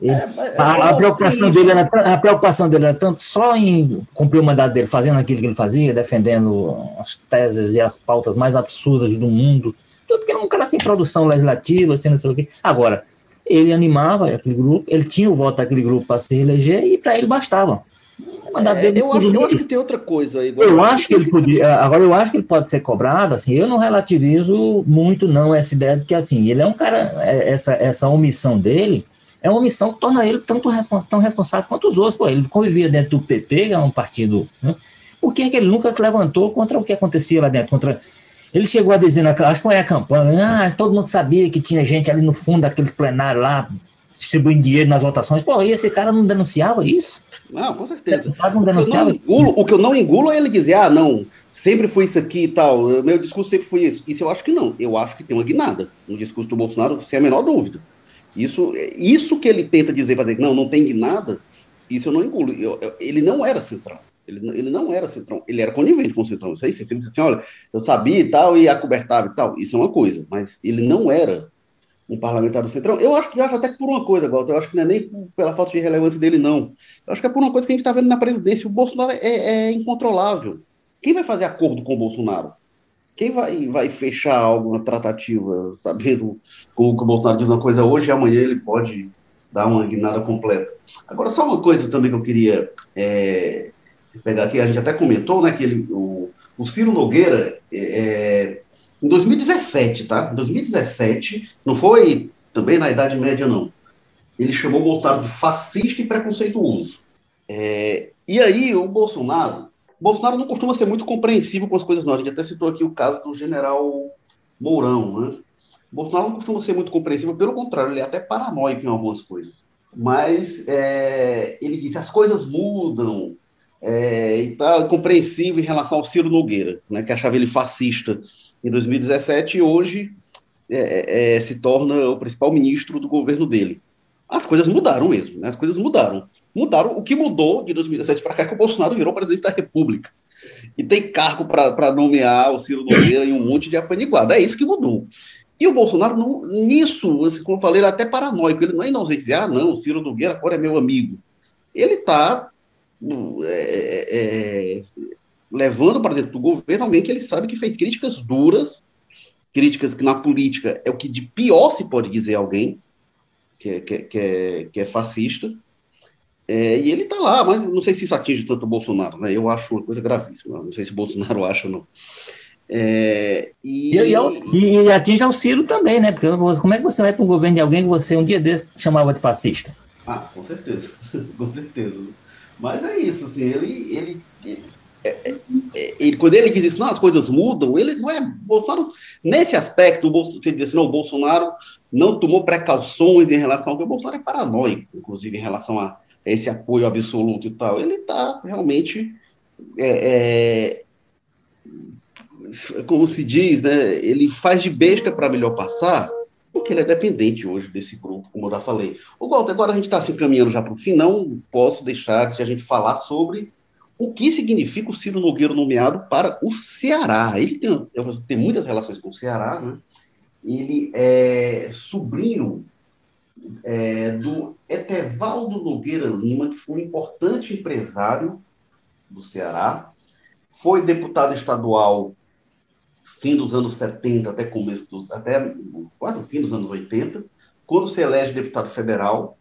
Ele, é, é, a, a, preocupação dele era, a preocupação dele era tanto só em cumprir o mandato dele, fazendo aquilo que ele fazia, defendendo as teses e as pautas mais absurdas do mundo, tudo que era um cara sem produção legislativa, assim, não sei o quê. Agora, ele animava aquele grupo, ele tinha o voto daquele grupo para se eleger e para ele bastava. É, eu, acho, eu acho que tem outra coisa aí. Eu acho que ele podia. Agora, eu acho que ele pode ser cobrado, assim, eu não relativizo muito, não, essa ideia de que, assim, ele é um cara, é, essa, essa omissão dele é uma omissão que torna ele tanto tão responsável quanto os outros. Pô, ele convivia dentro do PP, que é um partido. Né? Por que, é que ele nunca se levantou contra o que acontecia lá dentro? Contra ele chegou a dizer, na, acho que não é a campanha, ah, todo mundo sabia que tinha gente ali no fundo daquele plenário lá, distribuindo dinheiro nas votações. Pô, e esse cara não denunciava isso? Não, com certeza. Não denunciava? Engulo, o que eu não engulo é ele dizer, ah, não, sempre foi isso aqui e tal, meu discurso sempre foi isso. Isso eu acho que não. Eu acho que tem uma guinada no discurso do Bolsonaro, sem a menor dúvida. Isso, isso que ele tenta dizer, fazer que não, não tem guinada, isso eu não engulo. Eu, eu, ele não era central. Ele, ele não era Centrão, ele era conivente com o Centrão. Isso aí, você disse assim, olha, eu sabia e tal, e acobertava e tal. Isso é uma coisa, mas ele não era um parlamentar do Centrão. Eu acho que acho até por uma coisa, Walter, eu acho que não é nem pela falta de relevância dele, não. Eu acho que é por uma coisa que a gente está vendo na presidência. O Bolsonaro é, é, incontrolável. Quem vai fazer acordo com o Bolsonaro? Quem vai, vai fechar alguma tratativa, sabendo como que o Bolsonaro diz uma coisa hoje e amanhã ele pode dar uma guinada completa? Agora, só uma coisa também que eu queria é, pegar aqui, a gente até comentou, né, que ele, o, o Ciro Nogueira, é, é em 2017, tá? Em 2017, não foi também na Idade Média, não. Ele chamou o Bolsonaro de fascista e preconceituoso. É, e aí, o Bolsonaro, Bolsonaro não costuma ser muito compreensivo com as coisas, não. A gente até citou aqui o caso do general Mourão, né? Bolsonaro não costuma ser muito compreensivo, pelo contrário, ele é até paranoico em algumas coisas. Mas é, ele disse: as coisas mudam, é, e tal, compreensivo em relação ao Ciro Nogueira, né, que achava ele fascista em 2017 e hoje é, é, é, se torna o principal ministro do governo dele. As coisas mudaram mesmo, né, as coisas mudaram. Mudaram. O que mudou de 2017 para cá é que o Bolsonaro virou presidente da República. E tem cargo para nomear o Ciro Nogueira em um monte de apaniguado. É isso que mudou. E o Bolsonaro, não, nisso, assim, como eu falei, ele é até paranoico. Ele não é inocente dizer, ah, não, o Ciro Nogueira agora é meu amigo. Ele está é, é, levando para dentro do governo alguém que ele sabe que fez críticas duras, críticas que na política é o que de pior se pode dizer alguém, que é, que, é, que é, que é fascista. É, e ele está lá, mas não sei se isso atinge tanto o Bolsonaro, né? Eu acho uma coisa gravíssima. Não sei se o Bolsonaro acha ou não. É, e... E, e, e, atinge ao Ciro também, né? Porque como é que você vai para um governo de alguém que você um dia desse chamava de fascista? Ah, com certeza, com certeza. Mas é isso, assim, ele, ele, é, é, é, ele, quando ele diz isso, não, as coisas mudam, ele não é. Bolsonaro, nesse aspecto, o Bolsonaro, ele diz assim, não, o Bolsonaro não tomou precauções em relação ao que o Bolsonaro é paranoico, inclusive em relação a esse apoio absoluto e tal. Ele está realmente. É, é, como se diz, né? Ele faz de besta para melhor passar porque ele é dependente hoje desse grupo, como eu já falei. O Walter, agora a gente está se encaminhando já para o fim, não posso deixar de a gente falar sobre o que significa o Ciro Nogueira nomeado para o Ceará. Ele tem, tem muitas relações com o Ceará, né? Ele é sobrinho é, do Etevaldo Nogueira Lima, que foi um importante empresário do Ceará, foi deputado estadual fim dos anos 70 até começo do, até quase o fim dos anos 80, quando se elege deputado federal,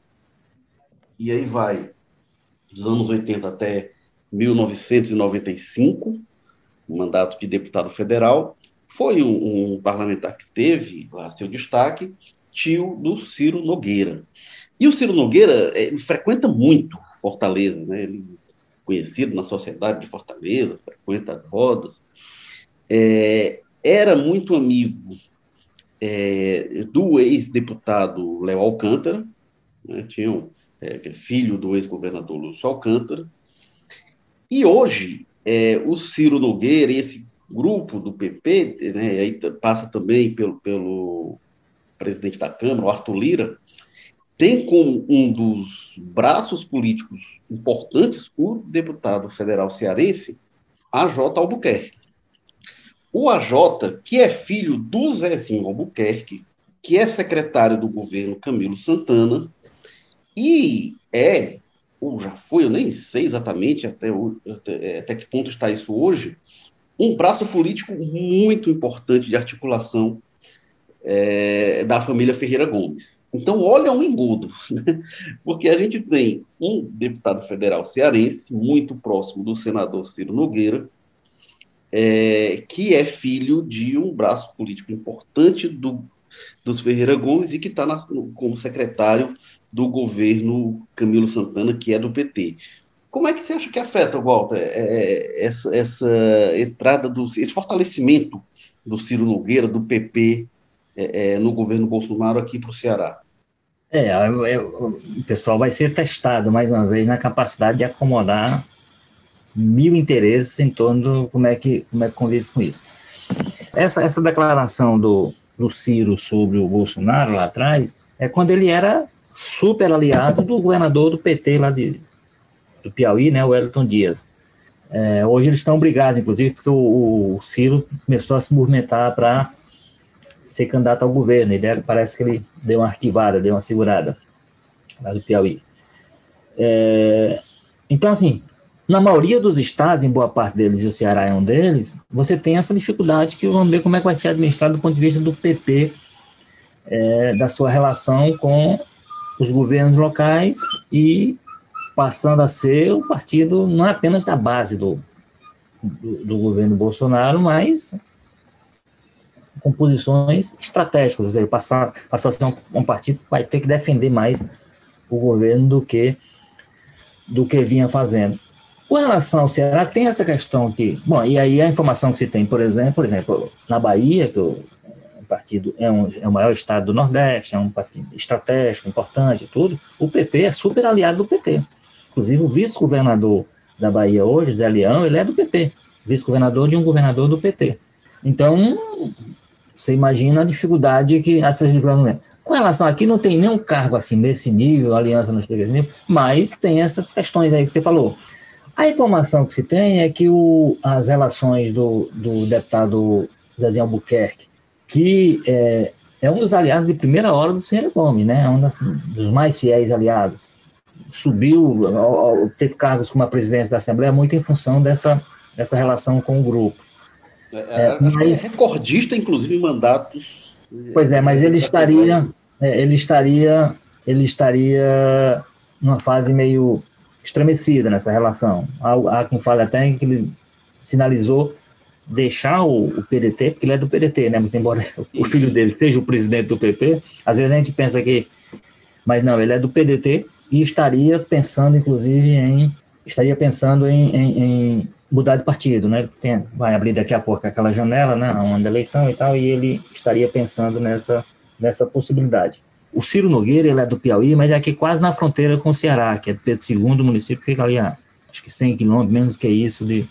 e aí vai dos anos 80 até 1995, o mandato de deputado federal, foi um, um parlamentar que teve lá seu destaque, tio do Ciro Nogueira. E o Ciro Nogueira ele frequenta muito Fortaleza, né? Ele é conhecido na sociedade de Fortaleza, frequenta as rodas. É, era muito amigo é, do ex-deputado Léo Alcântara, né? tinha um, é, filho do ex-governador Lúcio Alcântara, e hoje é, o Ciro Nogueira e esse grupo do PP, né, aí passa também pelo, pelo presidente da Câmara, o Arthur Lira, tem como um dos braços políticos importantes o deputado federal cearense, AJ Albuquerque. O AJ, que é filho do Zezinho Albuquerque, que é secretário do governo Camilo Santana, e é, ou já foi, eu nem sei exatamente até, até, até que ponto está isso hoje, um braço político muito importante de articulação é, da família Ferreira Gomes. Então, olha um engodo, né? porque a gente tem um deputado federal cearense, muito próximo do senador Ciro Nogueira, é, que é filho de um braço político importante do, dos Ferreira Gomes e que está como secretário do governo Camilo Santana, que é do PT. Como é que você acha que afeta, Walter, é, é, essa, essa entrada, do, esse fortalecimento do Ciro Nogueira, do PP, é, é, no governo Bolsonaro aqui para o Ceará? É, o pessoal vai ser testado mais uma vez na capacidade de acomodar mil interesses em torno de como é que, como é que convive com isso. Essa, essa declaração do, do Ciro sobre o Bolsonaro lá atrás é quando ele era super aliado do governador do PT lá de, do Piauí, né, o Wellington Dias. É, hoje eles estão brigados, inclusive, porque o, o Ciro começou a se movimentar para ser candidato ao governo, e parece que ele deu uma arquivada, deu uma segurada lá do Piauí. É, então, assim, na maioria dos estados, em boa parte deles, e o Ceará é um deles, você tem essa dificuldade que vamos ver como é que vai ser administrado do ponto de vista do PT, é, da sua relação com os governos locais e passando a ser o partido não é apenas da base do, do, do governo Bolsonaro, mas com posições estratégicas, ou seja, passar, passar a ser um, partido que vai ter que defender mais o governo do que do que vinha fazendo. Com relação ao Ceará, tem essa questão que, bom, e aí a informação que se tem, por exemplo, por exemplo, na Bahia, que o partido é, um, é o maior estado do Nordeste, é um partido estratégico, importante, tudo, o PP é super aliado do PT. Inclusive, o vice-governador da Bahia hoje, Zé Leão, ele é do PP, vice-governador de um governador do PT. Então, você imagina a dificuldade que essas dificuldades Com relação aqui, não tem nenhum cargo assim nesse nível, aliança não chega nível, mas tem essas questões aí que você falou. A informação que se tem é que o, as relações do, do deputado Zezinho Albuquerque, que é, é, um dos aliados de primeira hora do Senhor Gomes, né? É um das, dos mais fiéis aliados. Subiu, teve cargos como a presidência da Assembleia muito em função dessa, dessa relação com o grupo. É, é, é mas, é recordista, inclusive, em mandatos. Pois é, mas ele estaria, é, ele estaria, ele estaria numa fase meio estremecida nessa relação. Há, há quem fale até que ele sinalizou deixar o, o, PDT, porque ele é do PDT, né? Muito embora o filho dele seja o presidente do PP, às vezes a gente pensa que, mas não, ele é do PDT e estaria pensando, inclusive, em estaria pensando em, em, em mudar de partido, né? Tem, vai abrir daqui a pouco aquela janela, né? Uma eleição e tal, e ele estaria pensando nessa, nessa possibilidade. O Ciro Nogueira, ele é do Piauí, mas é aqui quase na fronteira com o Ceará, que é Pedro II, município fica ali a, acho que 100 quilômetros, menos que isso, de,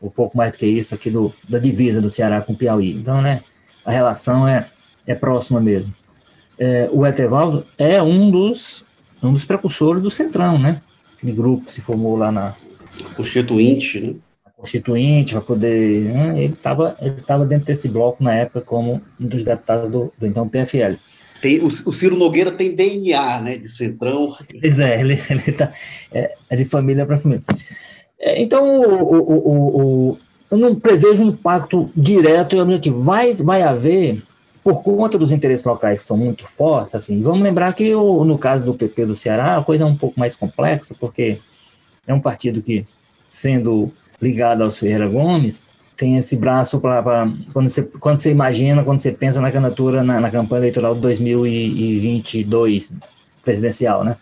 um pouco mais do que isso, aqui do, da divisa do Ceará com o Piauí. Então, né, a relação é, é próxima mesmo. É, o Etevaldo é um dos, um dos precursores do Centrão, né? Aquele grupo que se formou lá na, Constituinte, né? Constituinte, para poder. Né? Ele estava ele tava dentro desse bloco na época como um dos deputados do, do então PFL. Tem, o, o, Ciro Nogueira tem DNA, né, de Centrão. Pois é, ele, ele tá, é, é de família para família. É, então, o, o, o, eu não prevejo um impacto direto e objetivo. Vai, vai haver, por conta dos interesses locais que são muito fortes, assim, vamos lembrar que no caso do PP do Ceará, a coisa é um pouco mais complexa, porque é um partido que, sendo ligado aos Ferreira Gomes, tem esse braço para quando você, quando você imagina, quando você pensa na candidatura, na, na campanha eleitoral de 2022, presidencial, né?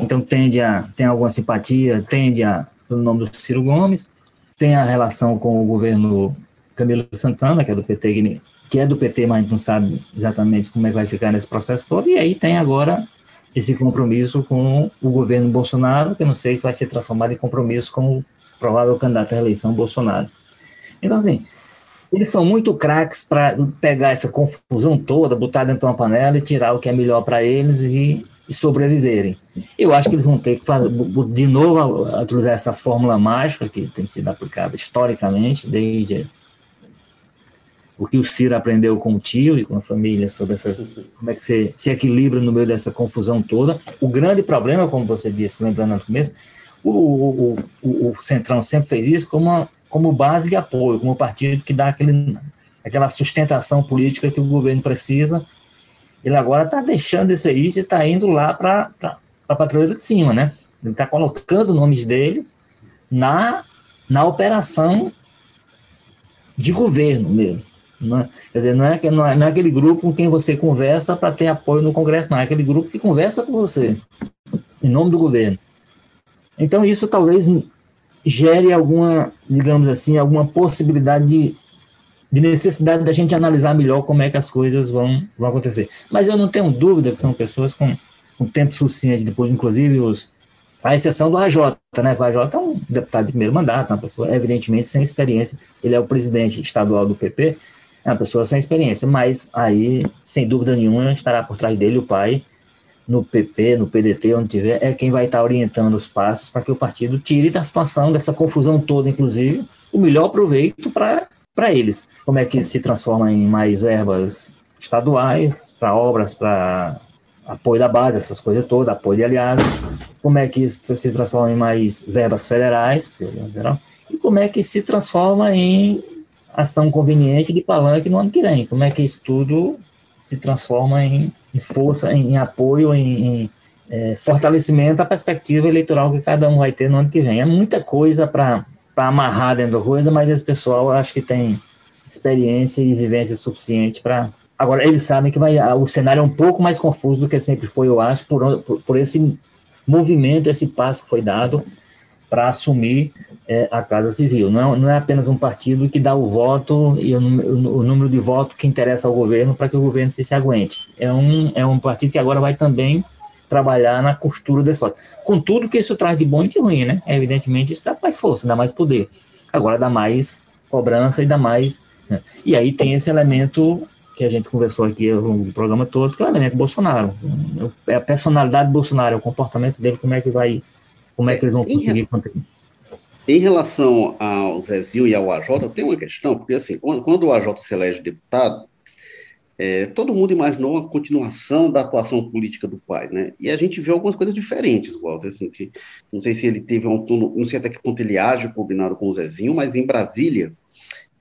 Então tende a tem alguma simpatia, tende a pelo nome do Ciro Gomes, tem a relação com o governo Camilo Santana, que é do PT, que é do PT, mas não sabe exatamente como é que vai ficar nesse processo todo, e aí tem agora esse compromisso com o governo Bolsonaro, que eu não sei se vai ser transformado em compromisso com o provável candidato à eleição Bolsonaro. Então, assim, eles são muito craques para pegar essa confusão toda, botar dentro de uma panela e tirar o que é melhor para eles e, e, sobreviverem. Eu acho que eles vão ter que fazer, de novo utilizar essa fórmula mágica que tem sido aplicada historicamente, desde o que o Ciro aprendeu com o tio e com a família sobre essa, como é que você se equilibra no meio dessa confusão toda. O grande problema, como você disse, lembrando no começo, o, o, o, o Centrão sempre fez isso como uma, como base de apoio, como partido que dá aquele, aquela sustentação política que o governo precisa. Ele agora está deixando isso aí e está indo lá para a patrulha de cima, né? Ele está colocando nomes dele na, na operação de governo mesmo. Não é? Quer dizer, não é, não, é, não é aquele grupo com quem você conversa para ter apoio no Congresso, não. É aquele grupo que conversa com você, em nome do governo. Então, isso talvez gere alguma, digamos assim, alguma possibilidade de, de necessidade da gente analisar melhor como é que as coisas vão, vão acontecer. Mas eu não tenho dúvida que são pessoas com, com tempo suficiente, depois, inclusive, os, a exceção do AJ, né? O AJ é um deputado de primeiro mandato, uma pessoa, evidentemente, sem experiência. Ele é o presidente estadual do PP, é uma pessoa sem experiência, mas aí, sem dúvida nenhuma, estará por trás dele o pai, no PP, no PDT, onde tiver, é quem vai estar orientando os passos para que o partido tire da situação, dessa confusão toda, inclusive, o melhor proveito para eles. Como é que se transforma em mais verbas estaduais, para obras, para apoio da base, essas coisas todas, apoio de aliados, como é que isso se transforma em mais verbas federais, e como é que se transforma em ação conveniente de palanque no ano que vem, como é que isso tudo se transforma em, em força, em, em, apoio, em, em é, fortalecimento à perspectiva eleitoral que cada um vai ter no ano que vem. É muita coisa para amarrar dentro da coisa, mas esse pessoal acho que tem experiência e vivência suficiente para. Agora, eles sabem que vai, o cenário é um pouco mais confuso do que sempre foi, eu acho, por, por, por esse movimento, esse passo que foi dado para assumir é, a Casa Civil. Não é, não é apenas um partido que dá o voto e o, o, número de votos que interessa ao governo para que o governo se, se aguente. É um, é um partido que agora vai também trabalhar na costura desse voto. Com tudo que isso traz de bom e de ruim, né? Evidentemente, isso dá mais força, dá mais poder. Agora dá mais cobrança e dá mais. Né? E aí tem esse elemento que a gente conversou aqui no programa todo, que é o elemento Bolsonaro. É a personalidade do Bolsonaro, é o comportamento dele, como é que vai. Como é que eles vão conseguir. Em relação ao Zezinho e ao AJ, tem uma questão, porque assim, quando o AJ se elege deputado, é, todo mundo imaginou uma continuação da atuação política do pai, né? E a gente vê algumas coisas diferentes, Walter, assim, que não sei se ele teve um autonomia, não sei até que ponto ele age combinado com o Zezinho, mas em Brasília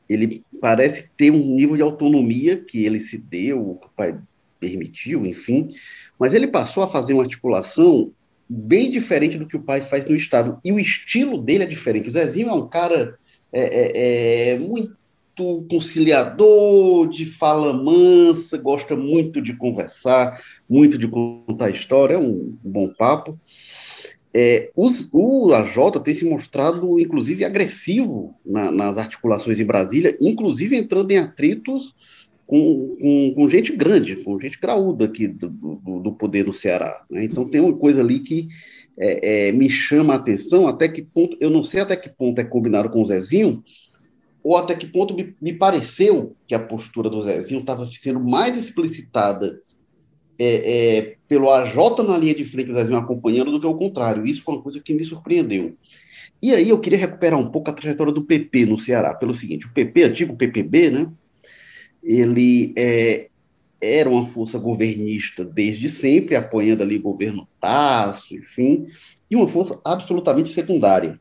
ele parece ter um nível de autonomia que ele se deu, o pai permitiu, enfim, mas ele passou a fazer uma articulação bem diferente do que o pai faz no Estado. E o estilo dele é diferente. O Zezinho é um cara é, é, é muito conciliador, de fala mansa, gosta muito de conversar, muito de contar história, é um bom papo. É, os, o AJ tem se mostrado, inclusive, agressivo na, nas articulações em Brasília, inclusive entrando em atritos com, com, com, gente grande, com gente graúda aqui do, do, do poder do Ceará. Né? Então tem uma coisa ali que é, é, me chama a atenção, até que ponto, eu não sei até que ponto é combinado com o Zezinho, ou até que ponto me, me pareceu que a postura do Zezinho estava sendo mais explicitada é, é, pelo AJ na linha de frente do Zezinho acompanhando do que o contrário. Isso foi uma coisa que me surpreendeu. E aí eu queria recuperar um pouco a trajetória do PP no Ceará, pelo seguinte, o PP, antigo PPB, né, ele é, era uma força governista desde sempre, apoiando ali o governo Tasso, enfim, e uma força absolutamente secundária,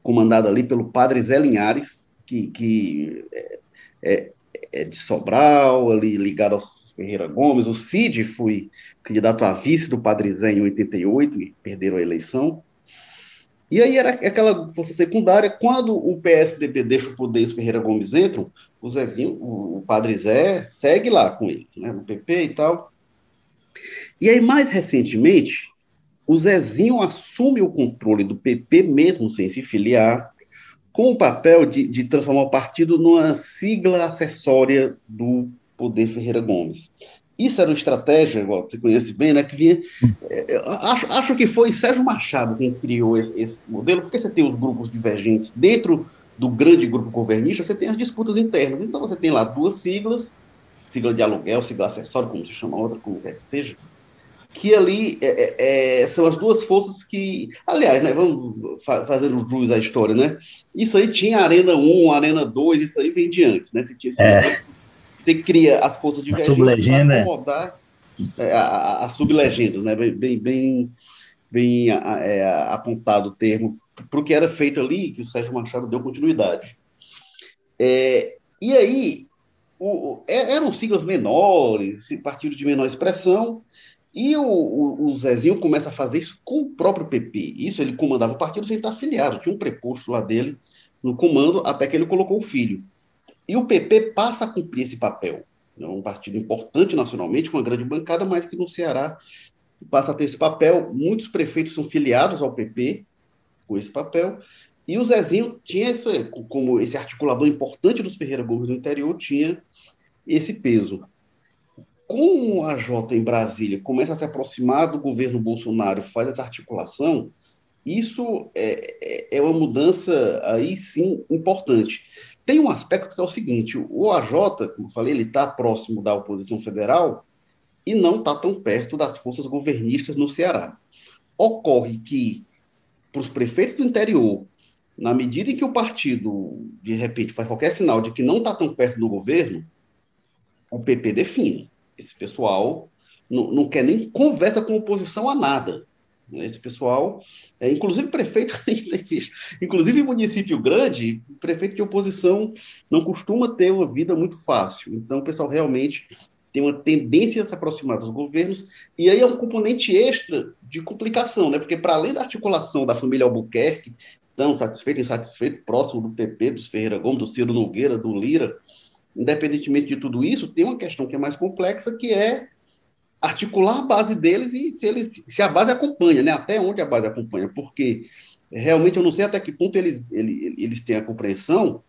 comandada ali pelo padre Zé Linhares, que, que é, é, é de Sobral, ali ligado ao Ferreira Gomes. O Cid foi candidato a vice do padre Zé em 88 e perderam a eleição. E aí era aquela força secundária. Quando o PSDB deixa o poder e os Ferreira Gomes entram, o Zezinho, o, padre Zé, segue lá com ele, né, no PP e tal. E aí, mais recentemente, o Zezinho assume o controle do PP, mesmo sem se filiar, com o papel de, de transformar o partido numa sigla acessória do Poder Ferreira Gomes. Isso era uma estratégia, igual você conhece bem, né? Que vinha. É, acho, acho que foi Sérgio Machado quem criou esse, esse, modelo, porque você tem os grupos divergentes dentro do grande grupo governista, você tem as disputas internas. Então você tem lá duas siglas, sigla de aluguel, sigla acessório, como se chama outra, como quer que seja, que ali é, é, é, são as duas forças que, aliás, né, vamos fa fazer o jus à história, né? Isso aí tinha Arena 1, Arena 2, isso aí vem de antes, né? Você, tinha, é. Você cria as forças de sublegenda acomodar é, a, a sublegenda, né? Bem, bem, bem, é, apontado o termo para o que era feito ali, que o Sérgio Machado deu continuidade. É, e aí, o, eram siglas menores, partido de menor expressão, e o, o, o, Zezinho começa a fazer isso com o próprio PP. Isso ele comandava o partido sem estar afiliado. Tinha um preposto lá dele no comando, até que ele colocou o filho. E o PP passa a cumprir esse papel. É um partido importante nacionalmente, com uma grande bancada, mas que no Ceará passa a ter esse papel. Muitos prefeitos são filiados ao PP com esse papel. E o Zezinho tinha esse, como esse articulador importante dos Ferreira Gomes do interior, tinha esse peso com a Jota em Brasília começa a se aproximar do governo Bolsonaro, faz essa articulação, isso é, é, é uma mudança aí sim importante. Tem um aspecto que é o seguinte: o AJ, como eu falei, ele está próximo da oposição federal e não está tão perto das forças governistas no Ceará. Ocorre que, para os prefeitos do interior, na medida em que o partido, de repente, faz qualquer sinal de que não está tão perto do governo, o PP define esse pessoal não, não quer nem conversa com oposição a nada. Né? Esse pessoal, é, inclusive prefeito, inclusive município grande, prefeito de oposição não costuma ter uma vida muito fácil. Então, o pessoal realmente tem uma tendência a se aproximar dos governos, e aí é um componente extra de complicação, né? porque para além da articulação da família Albuquerque, tão satisfeito, insatisfeito, próximo do PP, dos Ferreira Gomes, do Ciro Nogueira, do Lira, independentemente de tudo isso, tem uma questão que é mais complexa, que é articular a base deles e se, eles, se a base acompanha, né? até onde a base acompanha, porque realmente eu não sei até que ponto eles, eles, eles têm a compreensão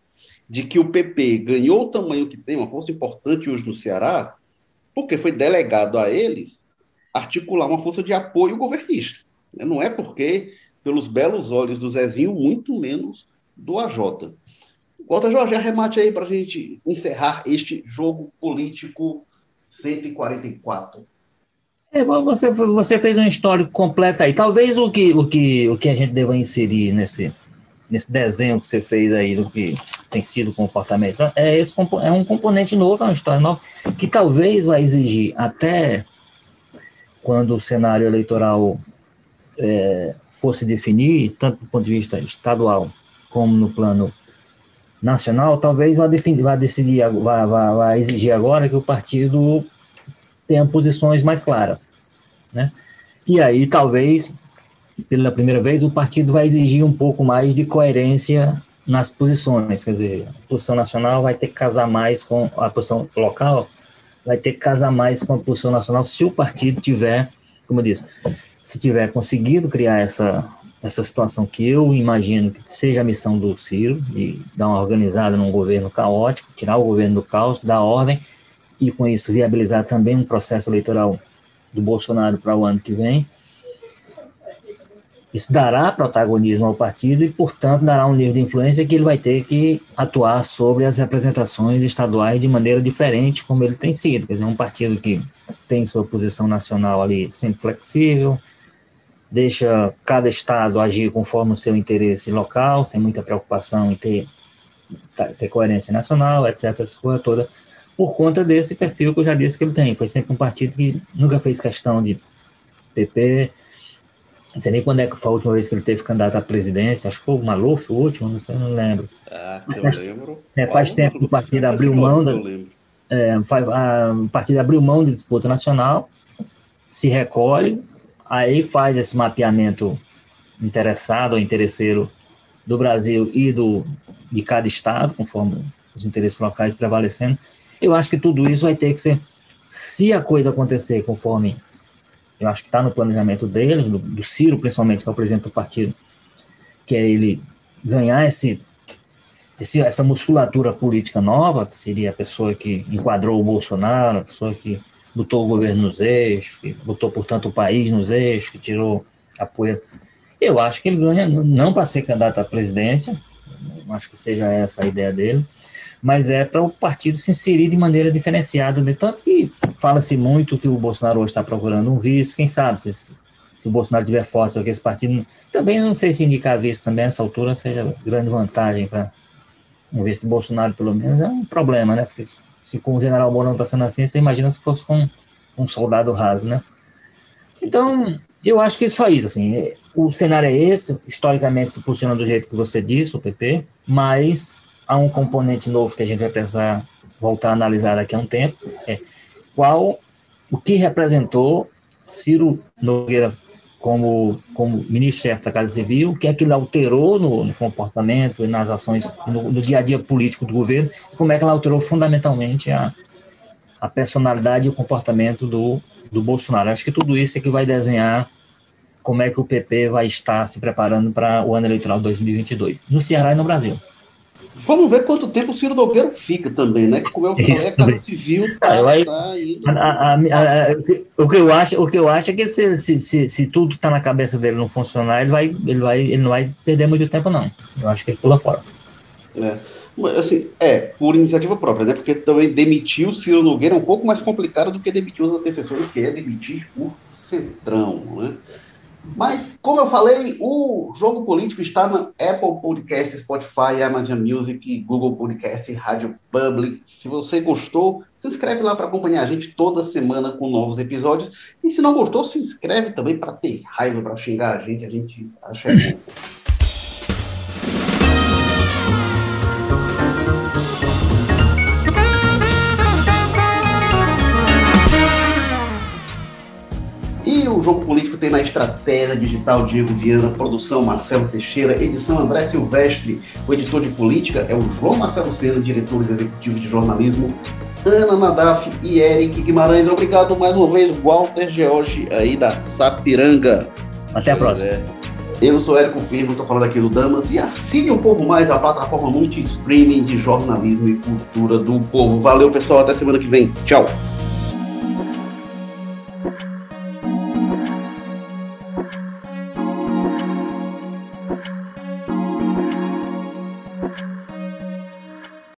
de que o PP ganhou o tamanho que tem, uma força importante hoje no Ceará, porque foi delegado a eles articular uma força de apoio governista. Não é porque, pelos belos olhos do Zezinho, muito menos do AJ. Volta, Jorge, arremate aí para a gente encerrar este jogo político 144. É, você, você fez um histórico completo aí. Talvez o que, o, que, o que a gente deva inserir nesse, nesse desenho que você fez aí do que tem sido o comportamento é, esse, é um componente novo, é uma história nova, que talvez vai exigir até quando o cenário eleitoral é, fosse definir, tanto do ponto de vista estadual como no plano nacional, talvez vá, definir, vá decidir, vá, vá, vá exigir agora que o partido tenha posições mais claras, né? E aí, talvez, pela primeira vez, o partido vai exigir um pouco mais de coerência nas posições, quer dizer, a posição nacional vai ter que casar mais com a posição local, vai ter que casar mais com a posição nacional se o partido tiver, como eu disse, se tiver conseguido criar essa essa situação que eu imagino que seja a missão do Ciro, de dar uma organizada num governo caótico, tirar o governo do caos, dar ordem e com isso viabilizar também um processo eleitoral do Bolsonaro para o ano que vem. Isso dará protagonismo ao partido e, portanto, dará um nível de influência que ele vai ter que atuar sobre as representações estaduais de maneira diferente, como ele tem sido. Quer dizer, um partido que tem sua posição nacional ali sempre flexível, deixa cada estado agir conforme o seu interesse local, sem muita preocupação em ter, ter coerência nacional, etc., essa coisa toda, por conta desse perfil que eu já disse que ele tem. Foi sempre um partido que nunca fez questão de PP, não sei nem quando é que foi a última vez que ele teve candidato à presidência, acho que foi o Maluf, o último, não sei, não lembro. Ah, eu faz, lembro. É, faz tempo que o partido abriu mão da, é, faz, a, o partido abriu mão de disputa nacional, se recolhe, aí faz esse mapeamento interessado ou interesseiro do Brasil e do, de cada estado, conforme os interesses locais prevalecendo. Eu acho que tudo isso vai ter que ser, se a coisa acontecer conforme eu acho que está no planejamento deles, do, do, Ciro, principalmente, que é o presidente do partido, que é ele ganhar esse, esse, essa musculatura política nova, que seria a pessoa que enquadrou o Bolsonaro, a pessoa que botou o governo nos eixos, que botou, portanto, o país nos eixos, que tirou apoio. Eu acho que ele ganha não para ser candidato à presidência, acho que seja essa a ideia dele, mas é para o partido se inserir de maneira diferenciada. Né? Tanto que fala-se muito que o Bolsonaro hoje está procurando um vice, quem sabe se, se o Bolsonaro tiver forte ou que esse partido. Também não sei se indicar vice também nessa altura seja grande vantagem para um vice do Bolsonaro, pelo menos, é um problema, né? Porque se com o general Mourão está sendo assim, você imagina se fosse com um soldado raso, né? Então, eu acho que é só isso, assim, o cenário é esse, historicamente se posiciona do jeito que você disse, o PP, mas há um componente novo que a gente vai precisar voltar a analisar daqui a um tempo, é qual, o que representou Ciro Nogueira como, como ministro-chefe da Casa Civil, o que é que ele alterou no, no comportamento e nas ações, no, no, dia a dia político do governo, e como é que ela alterou fundamentalmente a, a personalidade e o comportamento do, do Bolsonaro. Acho que tudo isso é que vai desenhar como é que o PP vai estar se preparando para o ano eleitoral 2022, no Ceará e no Brasil. Vamos ver quanto tempo o Ciro Nogueiro fica também, né? Como eu falei, a Casa Civil está tá o que eu acho, o que eu acho é que se, se, se, se tudo está na cabeça dele não funcionar, ele vai, ele vai, ele não vai perder muito tempo não. Eu acho que ele pula fora. É. Assim, é, por iniciativa própria, né? Porque também demitir o Ciro Nogueira é um pouco mais complicado do que demitir os antecessores, que é demitir o Centrão, né? Mas, como eu falei, o jogo político está na Apple Podcast, Spotify, Amazon Music, Google Podcast, Rádio Public. Se você gostou, se inscreve lá para acompanhar a gente toda semana com novos episódios. E se não gostou, se inscreve também para ter raiva, para xingar a gente. A gente acha E o Jogo Político tem na estratégia digital Diego Viana, produção Marcelo Teixeira, edição André Silvestre, o editor de política é o João Marcelo Sena, diretor executivo de jornalismo, Ana Nadaf e Eric Guimarães. Obrigado mais uma vez, Walter George, aí da Sapiranga. Até a próxima. Eu sou Érico Firmo, estou falando aqui do Damas, e assine um pouco mais a plataforma multi-streaming de jornalismo e cultura do povo. Valeu, pessoal, até semana que vem. Tchau.